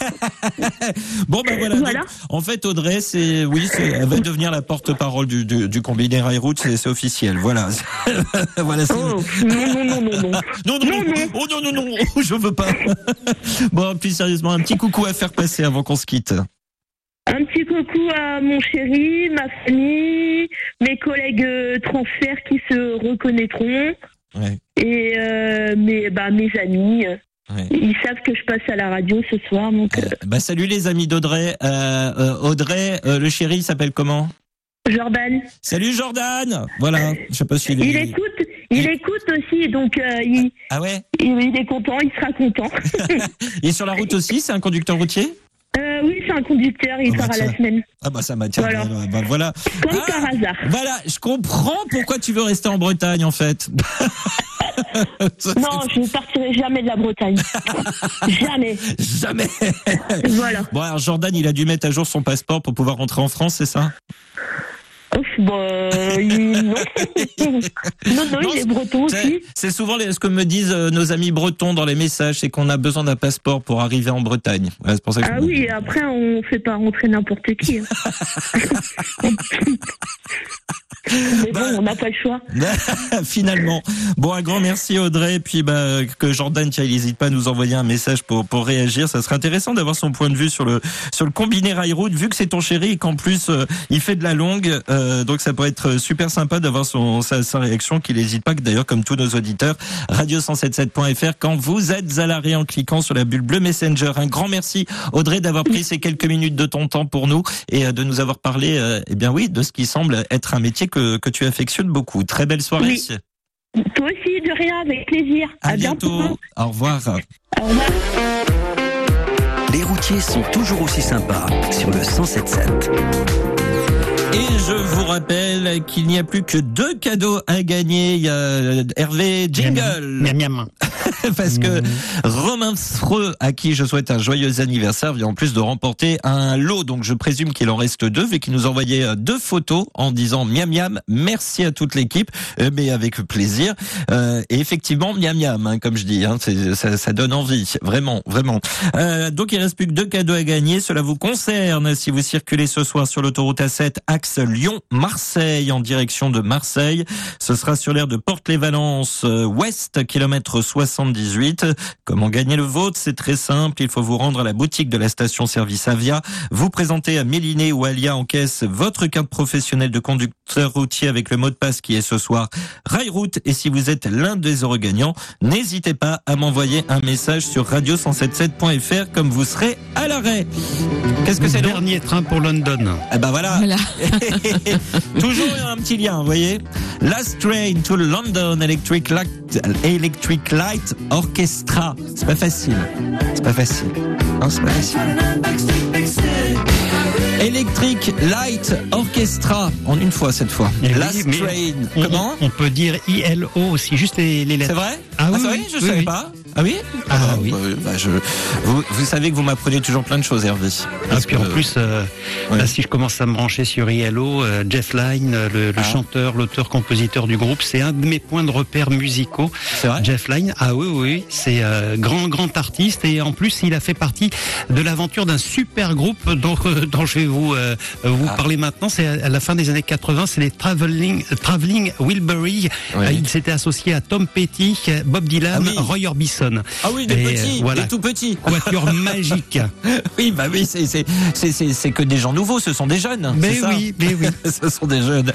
bon ben voilà. en fait, Audrey, c'est oui, elle va devenir la porte-parole du, du, du combiné Rail Route, c'est officiel. Voilà. voilà. Oh, non non non non non. Non non non. non. Oh non non non. Je veux pas. bon, puis sérieusement, un petit coucou à faire passer avant qu'on se quitte. Un petit coucou à mon chéri, ma famille, mes collègues euh, transferts qui se reconnaîtront. Ouais. Et euh, mes, bah, mes amis. Ils savent que je passe à la radio ce soir. Donc, euh, bah, salut les amis d'Audrey. Euh, euh, Audrey, le chéri, il s'appelle comment? Jordan. Salut Jordan. Voilà. Je sais pas si il, écoute. Il, écoute aussi, donc il, ah ouais? il, est content, il sera content. il est sur la route aussi, c'est un conducteur routier? Euh, oui, c'est un conducteur, il oh, part à la semaine. Ah bah ça m'attire. Voilà. Bah, voilà. Comme ah, par hasard. Voilà, je comprends pourquoi tu veux rester en Bretagne en fait. non, je ne partirai jamais de la Bretagne. jamais. Jamais. voilà. Bon, alors Jordan, il a dû mettre à jour son passeport pour pouvoir rentrer en France, c'est ça? Bah, non. non, non, il est breton aussi. C'est souvent ce que me disent euh, nos amis bretons dans les messages, c'est qu'on a besoin d'un passeport pour arriver en Bretagne. pour ça que ah oui, après on fait pas rentrer n'importe qui. Hein. Mais bon, bah, on n'a pas le choix. Finalement. Bon, un grand merci Audrey. Puis bah, que Jordan, tiens, il n'hésite pas à nous envoyer un message pour, pour réagir. Ça serait intéressant d'avoir son point de vue sur le, sur le combiné rail route, vu que c'est ton chéri et qu'en plus, euh, il fait de la longue. Euh, donc ça pourrait être super sympa d'avoir son, sa, sa réaction, qu'il n'hésite pas, d'ailleurs, comme tous nos auditeurs, radio177.fr, quand vous êtes à l'arrêt en cliquant sur la bulle bleue Messenger. Un grand merci Audrey d'avoir pris ces quelques minutes de ton temps pour nous et euh, de nous avoir parlé, eh bien oui, de ce qui semble être un métier que, que tu affectionnes beaucoup. Très belle soirée. Toi aussi, de rien, avec plaisir. À, bientôt. Au revoir. Au revoir. Les routiers sont toujours aussi sympas sur le 1077. Et je vous rappelle qu'il n'y a plus que deux cadeaux à gagner. Il y a Hervé Jingle. Miam, miam. parce que Romain Freux, à qui je souhaite un joyeux anniversaire, vient en plus de remporter un lot. Donc je présume qu'il en reste deux, et qu'il nous envoyait euh, deux photos en disant miam miam, merci à toute l'équipe, euh, mais avec plaisir. Euh, et effectivement, miam miam, hein, comme je dis, hein, ça, ça, donne envie, vraiment, vraiment. Euh, donc il reste plus que deux cadeaux à gagner. Cela vous concerne si vous circulez ce soir sur l'autoroute A7, axe Lyon-Marseille, en direction de Marseille. Ce sera sur l'aire de Porte-les-Valences, ouest, kilomètre 78. Comment gagner le vôtre? C'est très simple. Il faut vous rendre à la boutique de la station-service Avia, vous présenter à Méliné ou Alia en caisse votre carte professionnelle de conducteur routier avec le mot de passe qui est ce soir Railroute. Et si vous êtes l'un des heureux gagnants, n'hésitez pas à m'envoyer un message sur radio177.fr comme vous serez à l'arrêt. Qu'est-ce que c'est le dernier train pour London Eh ben voilà. voilà. Toujours un petit lien, vous voyez. Last train to London Electric Light, Electric Light Orchestra. C'est pas facile. C'est pas facile. Non, c'est pas facile. Electric Light Orchestra, en une fois cette fois. Last Train. Comment on, peut dire ILO aussi, juste les, lettres. C'est vrai Ah, ah oui, vrai Je ne savais pas. Ah oui Ah, ah oui. Bah, je, vous, vous, savez que vous m'apprenez toujours plein de choses, Hervé. Parce puis en plus, euh, là, si je commence à me brancher sur ILO, euh, Jeff Lynne, le, ah. chanteur, l'auteur-compositeur du groupe, c'est un de mes points de repère musicaux. C'est vrai Jeff Lynne, ah oui, oui, c'est euh, grand, grand artiste et en plus, il a fait partie de l'aventure d'un super groupe dont, dont je vais vous, vous ah. parler maintenant. C'est à la fin des années 80, c'est les Traveling, Traveling Wilbury. il s'était associé à Tom Petty, Bob Dylan, Roy Orbison. Ah oui, des petits, voilà. des tout petits. Voiture magique. oui, bah oui, c'est que des gens nouveaux, ce sont des jeunes. Mais oui, mais oui. ce sont des jeunes.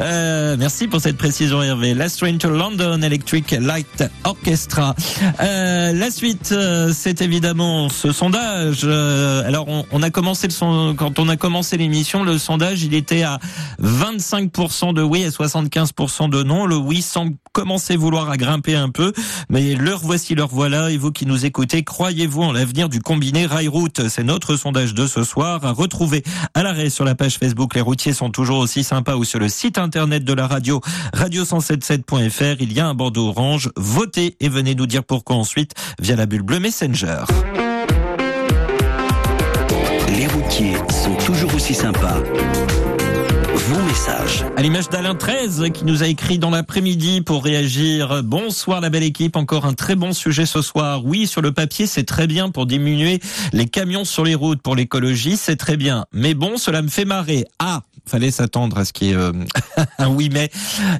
Euh, merci pour cette précision, Hervé. Last Train to London Electric Light Orchestra. Euh, la suite, euh, c'est évidemment ce sondage. Euh, alors, on, on, a commencé le son, quand on a commencé l'émission, le sondage, il était à 25% de oui et 75% de non. Le oui semble commencer vouloir à grimper un peu, mais leur voici leur voilà. Et vous qui nous écoutez, croyez-vous en l'avenir du combiné rail-route? C'est notre sondage de ce soir à retrouver à l'arrêt sur la page Facebook. Les routiers sont toujours aussi sympas ou sur le site internet de la radio radio177.fr. Il y a un bandeau orange. Votez et venez nous dire pourquoi ensuite via la bulle bleue Messenger. Routiers sont toujours aussi sympas vos messages. À l'image d'Alain 13 qui nous a écrit dans l'après-midi pour réagir. Bonsoir la belle équipe, encore un très bon sujet ce soir. Oui, sur le papier, c'est très bien pour diminuer les camions sur les routes pour l'écologie, c'est très bien. Mais bon, cela me fait marrer. Ah, fallait s'attendre à ce qui est euh, un oui mais.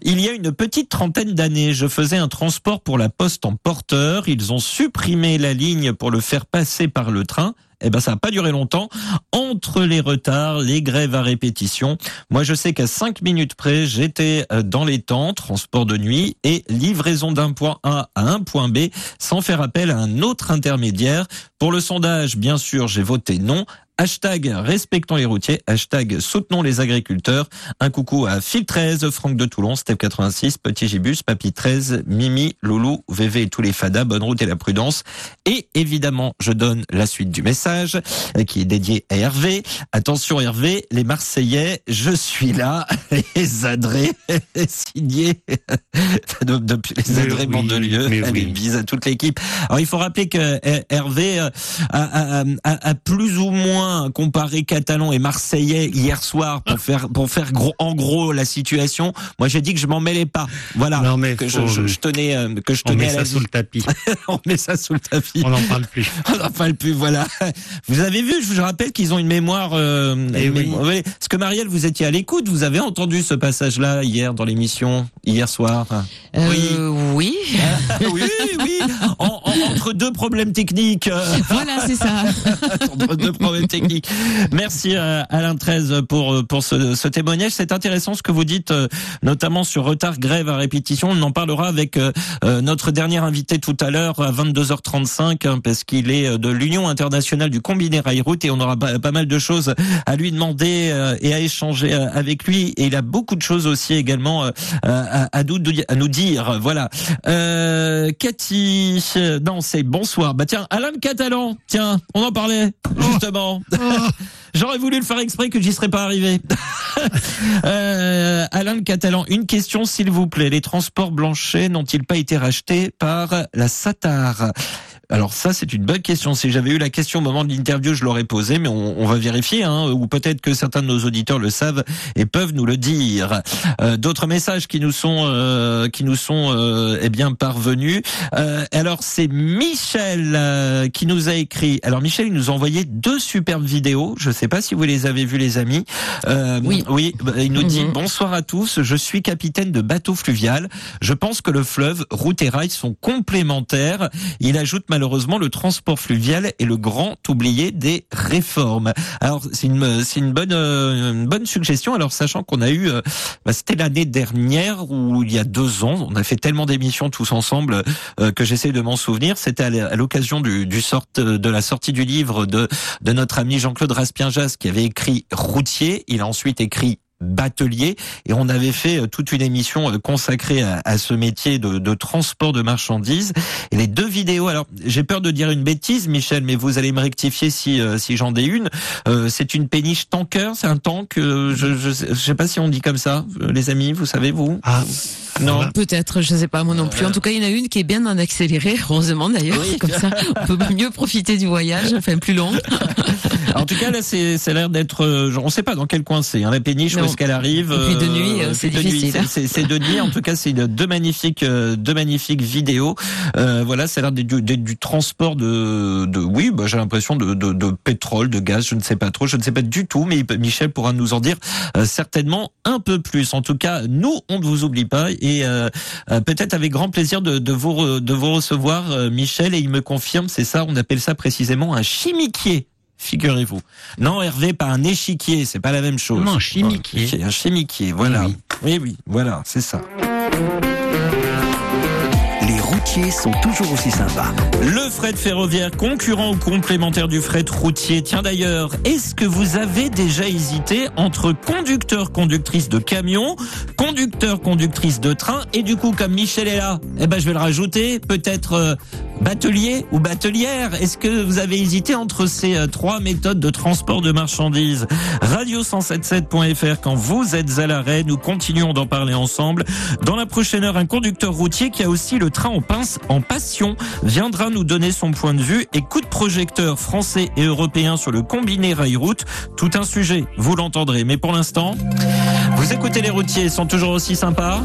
Il y a une petite trentaine d'années, je faisais un transport pour la poste en porteur. Ils ont supprimé la ligne pour le faire passer par le train eh ben ça n'a pas duré longtemps. Entre les retards, les grèves à répétition, moi je sais qu'à 5 minutes près, j'étais euh, dans les temps, transport de nuit et livraison d'un point A à un point B sans faire appel à un autre intermédiaire. Pour le sondage, bien sûr, j'ai voté non. Hashtag respectons les routiers, hashtag soutenons les agriculteurs. Un coucou à Phil 13, Franck de Toulon, Step 86, Petit Gibus, Papy 13, Mimi, Loulou, VV et tous les fadas, bonne route et la prudence. Et évidemment, je donne la suite du message euh, qui est dédié à Hervé. Attention Hervé, les Marseillais, je suis là, les adrés signés depuis les adrés de lieu. Allez, bise à toute l'équipe. Alors il faut rappeler que euh, Hervé euh, a, a, a, a plus ou moins comparer catalan et marseillais hier soir pour faire pour faire gros en gros la situation. Moi j'ai dit que je m'en mêlais pas. Voilà. que je, tenais euh, que je tenais on met ça sous le tapis. on met ça sous le tapis. On n'en parle plus. on n'en parle plus. Voilà. Vous avez vu Je vous rappelle qu'ils ont une mémoire. Euh, eh oui. Parce que Marielle, vous étiez à l'écoute. Vous avez entendu ce passage-là hier dans l'émission hier soir. Euh, oui. Oui. oui. oui, entre deux problèmes techniques. Voilà, c'est ça. entre deux problèmes techniques technique. Merci euh, Alain 13 pour euh, pour ce, ce témoignage. C'est intéressant ce que vous dites, euh, notamment sur retard, grève à répétition. On en parlera avec notre dernier invité tout à l'heure à 22h35 hein, parce qu'il est de l'Union internationale du combiné rail route et on aura pas, mal de choses à lui demander et à échanger avec lui. Et il a beaucoup de choses aussi également à, nous, à nous dire. Voilà. Euh, Cathy, non c'est bonsoir. Bah tiens, Alain Catalan, tiens, on en parlait justement. J'aurais voulu le faire exprès que j'y serais pas arrivé. euh, Alain Catalan, une question s'il vous plaît. Les transports Blanchet n'ont-ils pas été rachetés par la Satar? Alors ça, c'est une bonne question. Si j'avais eu la question au moment de l'interview, je l'aurais posée, mais on, on va vérifier, hein, ou peut-être que certains de nos auditeurs le savent et peuvent nous le dire. Euh, D'autres messages qui nous sont euh, qui nous sont euh, eh bien parvenus. Euh, alors c'est Michel euh, qui nous a écrit. Alors Michel, il nous a envoyé deux superbes vidéos. Je ne sais pas si vous les avez vues, les amis. oui. Oui. Bah, il nous dit Mhm. bonsoir à tous. Je suis capitaine de bateau fluvial. Je pense que le fleuve, route et rail sont complémentaires. Il ajoute malheureusement le transport fluvial est le grand oublié des réformes. Alors c'est une euh, bonne suggestion. Alors sachant qu'on a eu euh, bah, c'était l'année dernière ou il y a deux ans, on a fait tellement d'émissions tous ensemble euh, que j'essaie de m'en souvenir. C'était à l'occasion de la sortie du livre de de notre ami Jean-Claude Raspienjas qui avait écrit routier. Il a ensuite écrit batelier et on avait fait euh, toute une émission euh, consacrée à, à ce métier de, de transport de marchandises et les deux vidéos alors j'ai peur de dire une bêtise Michel mais vous allez me rectifier si euh, si j'en ai une Euh, c'est une péniche tanker c'est un tank euh, je, je sais- je sais pas si on dit comme ça les amis vous savez vous Ah, non voilà. Peut-être, je sais pas moi non plus. En tout cas, il y en a une qui est bien en accéléré, heureusement d'ailleurs. Oui. Comme ça, on peut mieux profiter du voyage, enfin plus long. en tout cas là c'est ça a l'air d'être euh, genre, on sait pas dans quel coin c'est hein, la péniche où est-ce qu'elle arrive Et puis de nuit, euh, c'est de nuit, difficile, c'est- c'est c'est de nuit. En tout cas c'est de- deux magnifiques euh, deux magnifiques vidéos. Euh, voilà ça a l'air d'être du, d'être du transport de de oui bah, j'ai l'impression de, de de pétrole de gaz je ne sais pas trop je ne sais pas du tout mais Michel pourra nous en dire euh, certainement un peu plus. En tout cas nous on ne vous oublie pas et euh, peut-être avec grand plaisir de, de vous de vous recevoir euh, Michel. Et il me confirme c'est ça on appelle ça précisément un chimiquier figurez-vous. Non Hervé pas un échiquier c'est pas la même chose. Non, un chimiquier. un chimiquier voilà. Oui, oui. Oui voilà c'est ça. Les sont toujours aussi sympas. Le fret ferroviaire, concurrent ou complémentaire du fret routier. Tiens d'ailleurs, est-ce que vous avez déjà hésité entre conducteur, conductrice de camion, conducteur, conductrice de train, et du coup, comme Michel est là, eh ben je vais le rajouter, peut-être euh, batelier ou batelière. Est-ce que vous avez hésité entre ces euh, trois méthodes de transport de marchandises? Radio177.fr quand vous êtes à l'arrêt, nous continuons d'en parler ensemble. Dans la prochaine heure, un conducteur routier qui a aussi le train en en passion viendra nous donner son point de vue et coup de projecteur français et européen sur le combiné rail-route. Tout un sujet, vous l'entendrez. Mais pour l'instant, vous écoutez les routiers, sont toujours aussi sympas.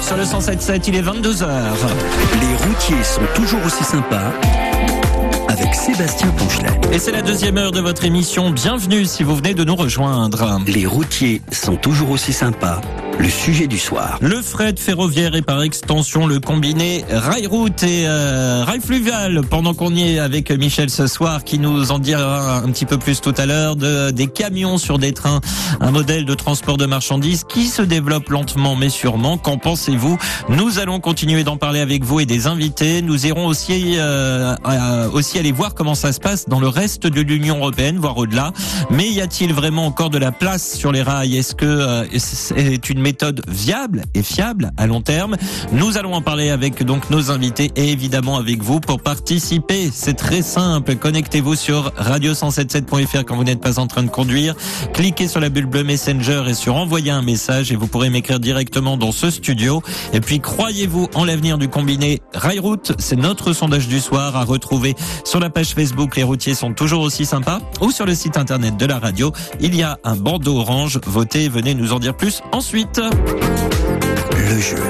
Sur le 107.7, il est 22h. Les routiers sont toujours aussi sympas avec Sébastien Ponchelet. Et c'est la deuxième heure de votre émission. Bienvenue si vous venez de nous rejoindre. Les routiers sont toujours aussi sympas. Le sujet du soir. Le fret ferroviaire et par extension le combiné rail-route et euh, rail fluvial. Pendant qu'on y est avec Michel ce soir, qui nous en dira un petit peu plus tout à l'heure, de, des camions sur des trains, un modèle de transport de marchandises qui se développe lentement mais sûrement. Qu'en pensez-vous? Nous allons continuer d'en parler avec vous et des invités. Nous irons aussi euh, euh, aussi aller voir comment ça se passe dans le reste de l'Union européenne, voire au-delà. Mais y a-t-il vraiment encore de la place sur les rails? Est-ce que euh, c'est une méthode viable et fiable à long terme? Nous allons en parler avec donc nos invités et évidemment avec vous pour participer. C'est très simple. Connectez-vous sur radio177.fr quand vous n'êtes pas en train de conduire. Cliquez sur la bulle bleue Messenger et sur envoyer un message et vous pourrez m'écrire directement dans ce studio. Et puis croyez-vous en l'avenir du combiné Rail-Route? C'est notre sondage du soir à retrouver sur la page Facebook. Les routiers sont toujours aussi sympas ou sur le site internet de la radio. Il y a un bandeau orange. Votez, venez nous en dire plus ensuite. Le jeu.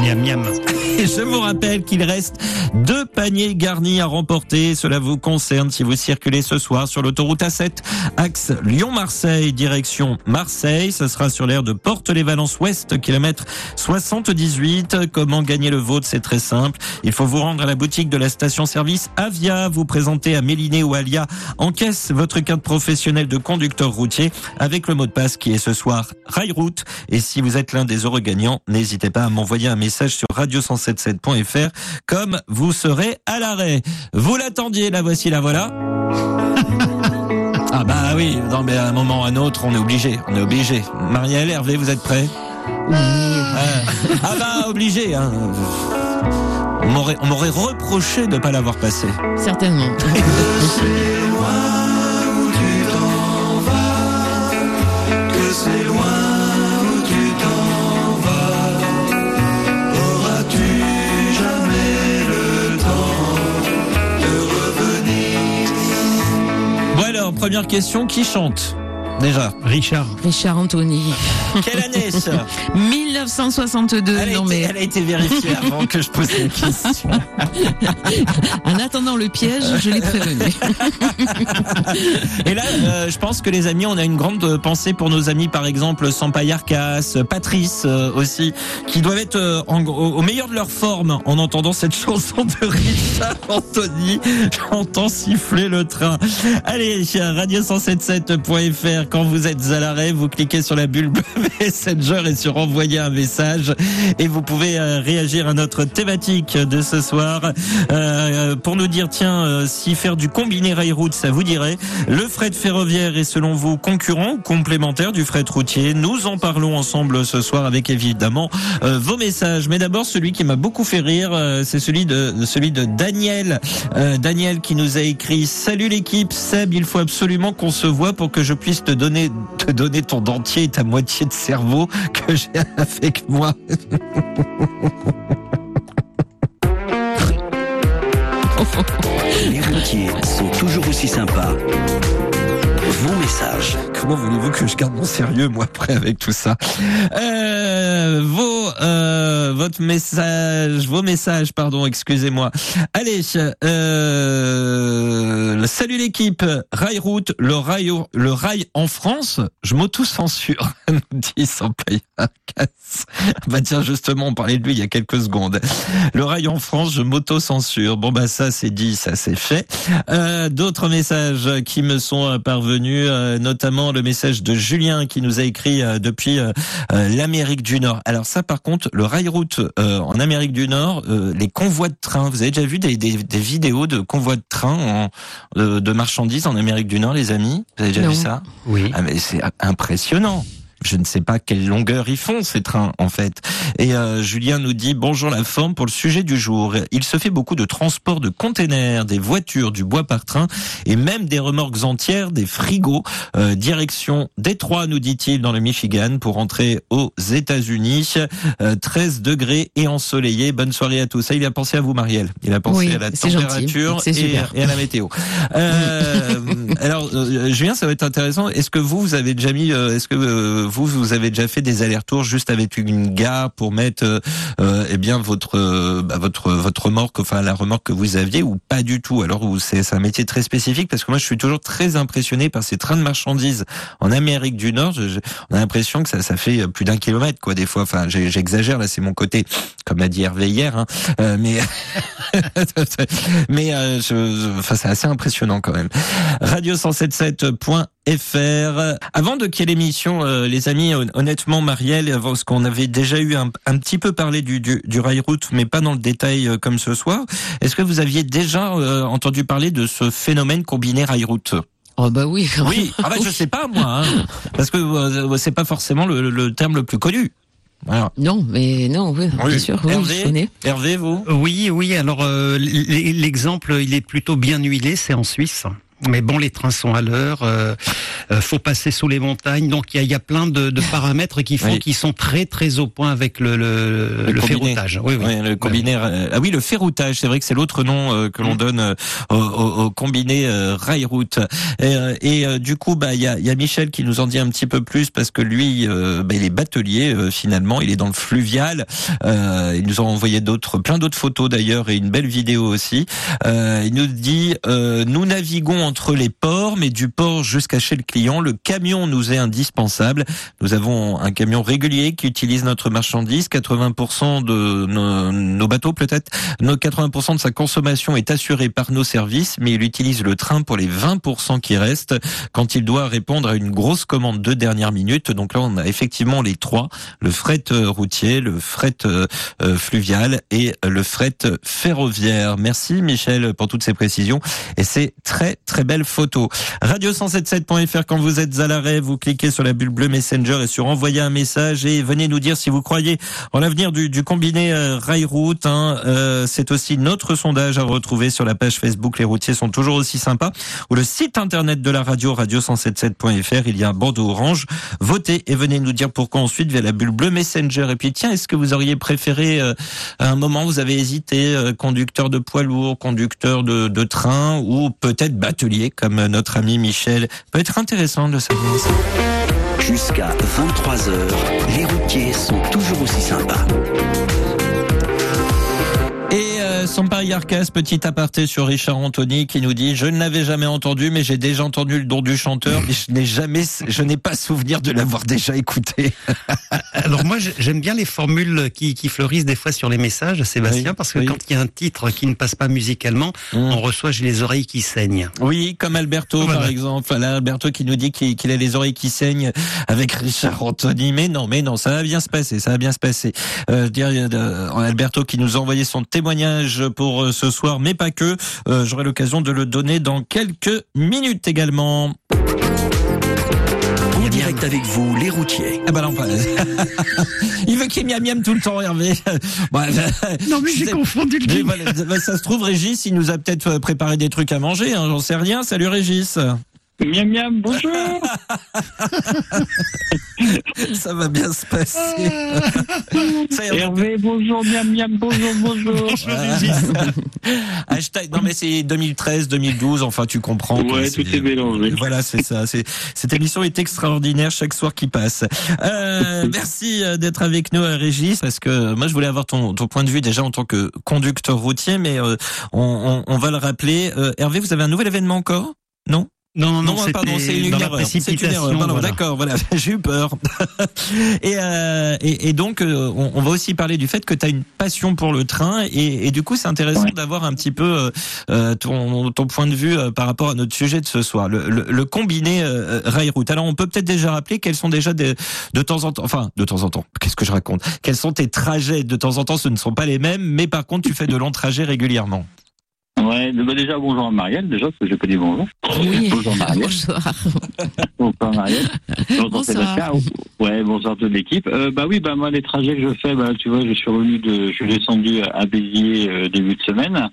Miam miam. Et je vous rappelle qu'il reste deux paniers garnis à remporter. Cela vous concerne si vous circulez ce soir sur l'autoroute A7, axe Lyon-Marseille, direction Marseille. Ce sera sur l'aire de Porte-les-Valences-Ouest, kilomètre 78. Comment gagner le vôtre? C'est très simple. Il faut vous rendre à la boutique de la station-service Avia, vous présenter à Méliné ou Alia en caisse votre carte professionnelle de conducteur routier avec le mot de passe qui est ce soir Rail Route. Et si vous êtes l'un des heureux gagnants, n'hésitez pas à m'envoyer un message sur radio177.fr comme vous serez à l'arrêt. Vous l'attendiez, la voici, la voilà. Ah bah oui, non mais à un moment ou à un autre, on est obligé, on est obligé. Marielle, Hervé, vous êtes prêts? Oui. ah, ah bah obligé. Hein. On m'aurait, on m'aurait reproché de ne pas l'avoir passé. Certainement. c'est loin où première question, qui chante? Déjà. Richard. Richard Anthony. Quelle année ça 1962. elle a, non été, mais elle a été vérifiée avant que je pose la question. en attendant le piège, je l'ai prévenu. Et là, euh, je pense que les amis, on a une grande pensée pour nos amis, par exemple, Sampaï Arcas, Patrice euh, aussi, qui doivent être euh, en, au, au meilleur de leur forme en entendant cette chanson de Richard Anthony. J'entends siffler le train. Allez, radio177.fr, quand vous êtes à l'arrêt, vous cliquez sur la bulle Messenger et sur envoyer un message. Et vous pouvez euh, réagir à notre thématique de ce soir. Euh, pour nous dire tiens euh, si faire du combiné rail route ça vous dirait. Le fret ferroviaire est selon vous concurrent ou complémentaire du fret routier? Nous en parlons ensemble ce soir avec évidemment euh, vos messages. Mais d'abord celui qui m'a beaucoup fait rire c'est celui de celui de Daniel. Daniel qui nous a écrit salut l'équipe Seb il faut absolument qu'on se voit pour que je puisse te donner te donner ton dentier et ta moitié de cerveau que j'ai avec moi Les routiers sont toujours aussi sympas. Vos Comment voulez-vous que je garde mon sérieux, moi, après, avec tout ça? Euh, Vos, euh, votre message, vos messages, pardon, excusez-moi. Allez, euh, salut l'équipe. Rail route, le rail, le rail en France. Je m'auto-censure, nous dit Sampaï Arcas. Bah tiens, justement, on parlait de lui il y a quelques secondes. Le rail en France, je m'auto-censure. Bon bah ça c'est dit, ça c'est fait. Euh, D'autres messages qui me sont euh, parvenus, euh, notamment le message de Julien qui nous a écrit euh, depuis euh, euh, l'Amérique du Nord. Alors ça par contre, le rail route euh, en Amérique du Nord, euh, les convois de train, vous avez déjà vu des, des, des vidéos de convois de train en, de, de marchandises en Amérique du Nord, les amis? Vous avez déjà Non. vu ça? Oui. ah mais c'est impressionnant. Je ne sais pas quelle longueur ils font ces trains en fait. Et euh, Julien nous dit bonjour la forme pour le sujet du jour. Il se fait beaucoup de transport de containers, des voitures, du bois par train et même des remorques entières, des frigos. Euh, direction Détroit nous dit-il dans le Michigan pour rentrer aux États-Unis. Euh, 13 degrés et ensoleillé. Bonne soirée à tous. Ça, il a pensé à vous Marielle. Il a pensé Oui, à la gentil. température et, et à la météo. Euh, alors euh, Julien, ça va être intéressant. Est-ce que vous, vous avez déjà mis, euh, est-ce que euh, vous, vous avez déjà fait des allers-retours juste avec une gare pour mettre, euh, euh, eh bien votre, euh, bah, votre, votre remorque, enfin la remorque que vous aviez ou pas du tout? Alors c'est un métier très spécifique parce que moi je suis toujours très impressionné par ces trains de marchandises en Amérique du Nord. On a l'impression que ça, ça fait plus d'un kilomètre quoi des fois. Enfin, j'exagère là, c'est mon côté, comme a dit Hervé hier, hein. Euh, mais mais euh, je, enfin, c'est assez impressionnant quand même. Radio177.fr. Avant de quelle émission, euh, les amis, hon- honnêtement, Marielle, avant ce qu'on avait déjà eu un, un petit peu parlé du, du, du rail route, mais pas dans le détail euh, comme ce soir. Est-ce que vous aviez déjà euh, entendu parler de ce phénomène combiné rail route Oh bah oui. Oui, ah bah, je sais pas moi, hein, parce que euh, c'est pas forcément le, le terme le plus connu. Voilà. Non, mais non, oui, bien sûr, oui, Hervé, je. Hervé, vous? Oui, oui. Alors euh, l'exemple, il est plutôt bien huilé, c'est en Suisse. Mais bon, les trains sont à l'heure. Euh, euh, faut passer sous les montagnes. Donc il y a, y a plein de, de paramètres qui font Oui. qu'ils sont très très au point avec le le, le, combiné. ferroutage. Oui, oui. Ouais, le combiné. euh, Ah oui, le ferroutage. C'est vrai que c'est l'autre nom euh, que l'on donne euh, au, au- au combiné euh, rail-route. Et, et, euh, du coup, bah il y a, y a Michel qui nous en dit un petit peu plus parce que lui, euh, bah, il est batelier euh, finalement. Il est dans le fluvial. Euh, il nous a envoyé d'autres, plein d'autres photos d'ailleurs et une belle vidéo aussi. Euh, il nous dit euh, nous naviguons entre les ports, mais du port jusqu'à chez le client, le camion nous est indispensable. Nous avons un camion régulier qui utilise notre marchandise. 80% de nos, bateaux, peut-être, nos 80% de sa consommation est assurée par nos services, mais il utilise le train pour les 20% qui restent quand il doit répondre à une grosse commande de dernière minute. Donc là, on a effectivement les trois le fret euh, routier, le fret euh, euh, fluvial et le fret ferroviaire. Merci Michel pour toutes ces précisions et c'est très très très belles photos. Radio177.fr quand vous êtes à l'arrêt, vous cliquez sur la bulle bleue Messenger et sur envoyer un message et venez nous dire si vous croyez en l'avenir du, combiné euh, rail-route. Hein. Euh, C'est aussi notre sondage à retrouver sur la page Facebook. Les routiers sont toujours aussi sympas. Ou le site internet de la radio, radio177.fr. Il y a un bandeau orange. Votez et venez nous dire pourquoi ensuite via la bulle bleue Messenger. Et puis tiens, est-ce que vous auriez préféré euh, à un moment vous avez hésité euh, conducteur de poids lourd, conducteur de, de train ou peut-être comme notre ami Michel Peut être intéressant de savoir ça. Jusqu'à 23h, les routiers sont toujours aussi sympas. Sans Paris Arcas, petit aparté sur Richard Anthony qui nous dit je ne l'avais jamais entendu mais j'ai déjà entendu le don du chanteur mais je n'ai jamais je n'ai pas souvenir de l'avoir déjà écouté. Alors moi, j'ai- j'aime bien les formules qui, qui fleurissent des fois sur les messages, Sébastien, Oui, parce que oui. quand il y a un titre qui ne passe pas musicalement, on reçoit j'ai les oreilles qui saignent. Oui, comme Alberto Voilà. par exemple. Voilà, Alberto qui nous dit qu'il a les oreilles qui saignent avec Richard Anthony. Mais non, mais non, ça va bien se passer, ça va bien se passer. Euh, euh, Alberto qui nous a envoyé son témoignage pour euh, ce soir, mais pas que. Euh, J'aurai l'occasion de le donner dans quelques minutes également. En direct avec vous, les routiers. Ah bah non, pas. Il veut qu'il y ait miam miam tout le temps, Hervé. Bon, Non mais j'ai confondu le film. voilà, bah, ça se trouve, Régis, il nous a peut-être euh, préparé des trucs à manger, hein, j'en sais rien. Salut Régis. Miam miam, bonjour Ça va bien se passer. Ça. Hervé, bonjour, miam miam, bonjour, bonjour Hashtag, non mais c'est 2013, 2012, enfin tu comprends. Ouais, c'est- tout est mélangé. Voilà, c'est ça. C'est cette émission est extraordinaire chaque soir qui passe. Euh, merci euh, d'être avec nous, euh, Régis, parce que moi je voulais avoir ton, ton point de vue déjà en tant que conducteur routier, mais euh, on, on, on va le rappeler. Euh, Hervé, vous avez un nouvel événement encore? Non? Non, non, non, pardon, c'est une erreur. C'est une erreur. Voilà. D'accord, voilà, j'ai eu peur. et, euh, et, et donc, euh, on, on va aussi parler du fait que tu as une passion pour le train, et, et du coup, c'est intéressant Ouais. d'avoir un petit peu euh, euh, ton, ton point de vue euh, par rapport à notre sujet de ce soir, le, le, le combiné euh, rail-route. Alors, on peut peut-être déjà rappeler quels sont déjà des, de temps en temps, enfin, de temps en temps, qu'est-ce que je raconte? Quels sont tes trajets? De temps en temps, ce ne sont pas les mêmes, mais par contre, tu fais de longs trajets régulièrement. Ouais, bah déjà bonjour à Marielle, déjà, parce que j'ai pas dit bonjour. Oui. Bonjour Marielle. Bonsoir. Bonsoir Marielle. Bonjour Bonsoir. Sébastien. Ouais, bonsoir toute l'équipe. Euh, bah oui, bah moi les trajets que je fais, bah tu vois, je suis revenu de, je suis descendu à Béziers euh, début de semaine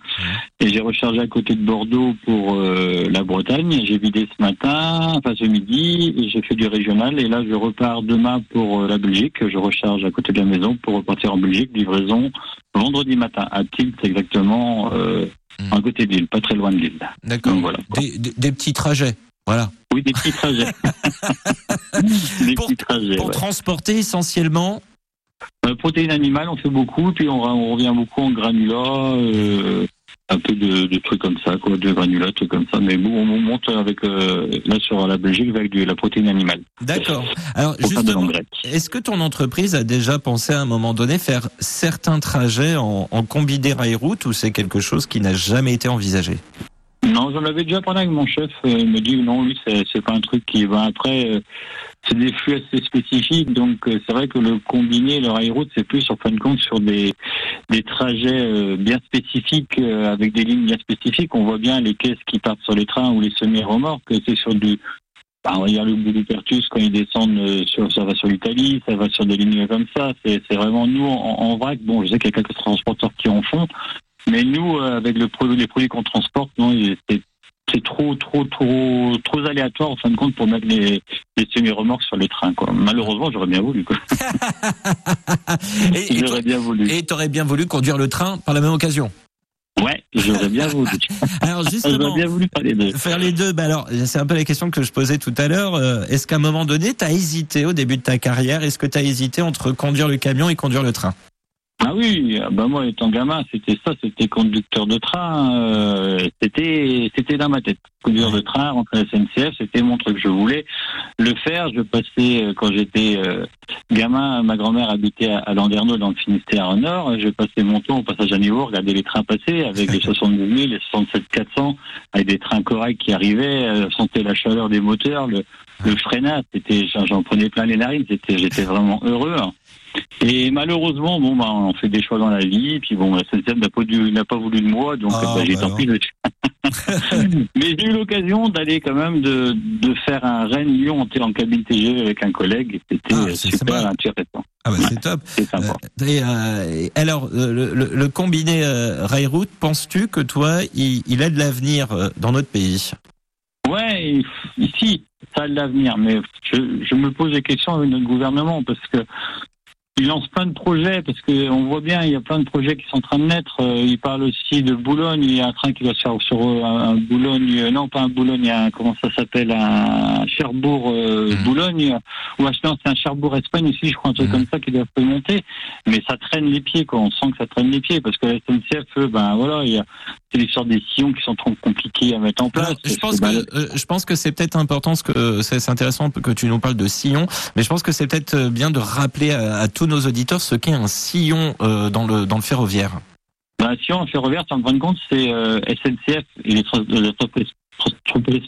et j'ai rechargé à côté de Bordeaux pour euh, la Bretagne. J'ai vidé ce matin, enfin ce midi, et j'ai fait du régional et là je repars demain pour euh, la Belgique. Je recharge à côté de la maison pour repartir en Belgique, livraison vendredi matin à Tilt exactement, euh, Mhm. à côté de l'île, pas très loin de l'île. D'accord. Voilà. Des, des, des petits trajets. Voilà. Oui, des petits trajets. des Pour- petits trajets. Pour ouais. transporter essentiellement. Euh, protéines animales, on fait beaucoup, puis on, on revient beaucoup en granulat, euh, un peu de, de trucs comme ça, quoi, de granulats, trucs comme ça. Mais bon, on monte avec euh, là sur la Belgique avec de la protéine animale. D'accord. Alors justement, est-ce que ton entreprise a déjà pensé à un moment donné faire certains trajets en, en combiné rail-route ou c'est quelque chose qui n'a jamais été envisagé? Non, j'en avais déjà parlé avec mon chef. euh, il me dit non, lui, c'est pas un truc qui va après. euh, c'est des flux assez spécifiques, donc euh, c'est vrai que le combiné, le rail-route, c'est plus en fin de compte sur des des trajets bien spécifiques avec des lignes bien spécifiques. On voit bien les caisses qui partent sur les trains ou les semi-remorques. C'est sur du bah, on va le bout du Pertus quand ils descendent sur ça va sur l'Italie, ça va sur des lignes comme ça. C'est c'est vraiment nous en, en vrac. Bon, je sais qu'il y a quelques transporteurs qui en font, mais nous, euh, avec le produit, les produits qu'on transporte, non, c'est c'est trop, trop, trop, trop aléatoire en fin de compte pour mettre les, les semi-remorques sur les trains. Quoi. Malheureusement, j'aurais bien voulu. Quoi. Et J'aurais bien voulu. et t'aurais bien voulu conduire le train par la même occasion. Ouais, j'aurais bien voulu. Alors justement, bien voulu parler de. faire les deux. Bah alors, c'est un peu la question que je posais tout à l'heure. Euh, Est-ce qu'à un moment donné, t'as hésité au début de ta carrière Est-ce que t'as hésité entre conduire le camion et conduire le train? Ah oui, ah bah moi étant gamin, c'était ça, c'était conducteur de train, euh, c'était c'était dans ma tête. Conduire de train, rentrer à la SNCF, c'était mon truc. Je voulais le faire. Je passais euh, quand j'étais euh, gamin, ma grand-mère habitait à, à Landerneau dans le Finistère Nord. Je passais mon temps au passage à niveau, regarder les trains passer avec les 72 000, les 67 400, avec des trains corrects qui arrivaient, euh, sentais la chaleur des moteurs, le, le freinage. C'était, j'en j'en prenais plein les narines. C'était, j'étais vraiment heureux. hein. Et malheureusement, bon, bah, on fait des choix dans la vie. Puis bon, la SNCF n'a pas dû, n'a pas voulu de moi, donc Ah, bah, j'ai bah tant non. pis. Mais j'ai eu l'occasion d'aller quand même de, de faire un Rennes-Lyon en, en cabine TGV avec un collègue. et C'était Ah, euh, super sympa. intéressant. Ah bah c'est top. C'est sympa. Euh, et, euh, et alors, le, le- le combiné euh, rail-route, penses-tu que toi, il, il a de l'avenir dans notre pays? Ouais, et ici, ça a de l'avenir, mais je, je me pose des questions avec notre gouvernement parce que il lance plein de projets parce que on voit bien, il y a plein de projets qui sont en train de naître. Euh, il parle aussi de Boulogne, il y a un train qui va se faire sur euh, un, Boulogne, euh, non pas un Boulogne, il y a un, comment ça s'appelle, un Cherbourg euh, Mhm. Boulogne, ou non, c'est un Cherbourg Espagne aussi, je crois un truc Mhm. comme ça qui doit se monter. Mais ça traîne les pieds, quoi. On sent que ça traîne les pieds parce que la SNCF, eux, ben voilà, il y a c'est l'histoire des sillons qui sont trop compliqués à mettre en place. Alors, je pense ben, que euh, je pense que c'est peut-être important ce que c'est intéressant que tu nous parles de sillon, mais je pense que c'est peut-être bien de rappeler à, à tous nos auditeurs ce qu'est un sillon euh, dans le dans le ferroviaire. Ben, si on ferroviaire, en fin de compte, c'est euh, SNCF et les les entreprises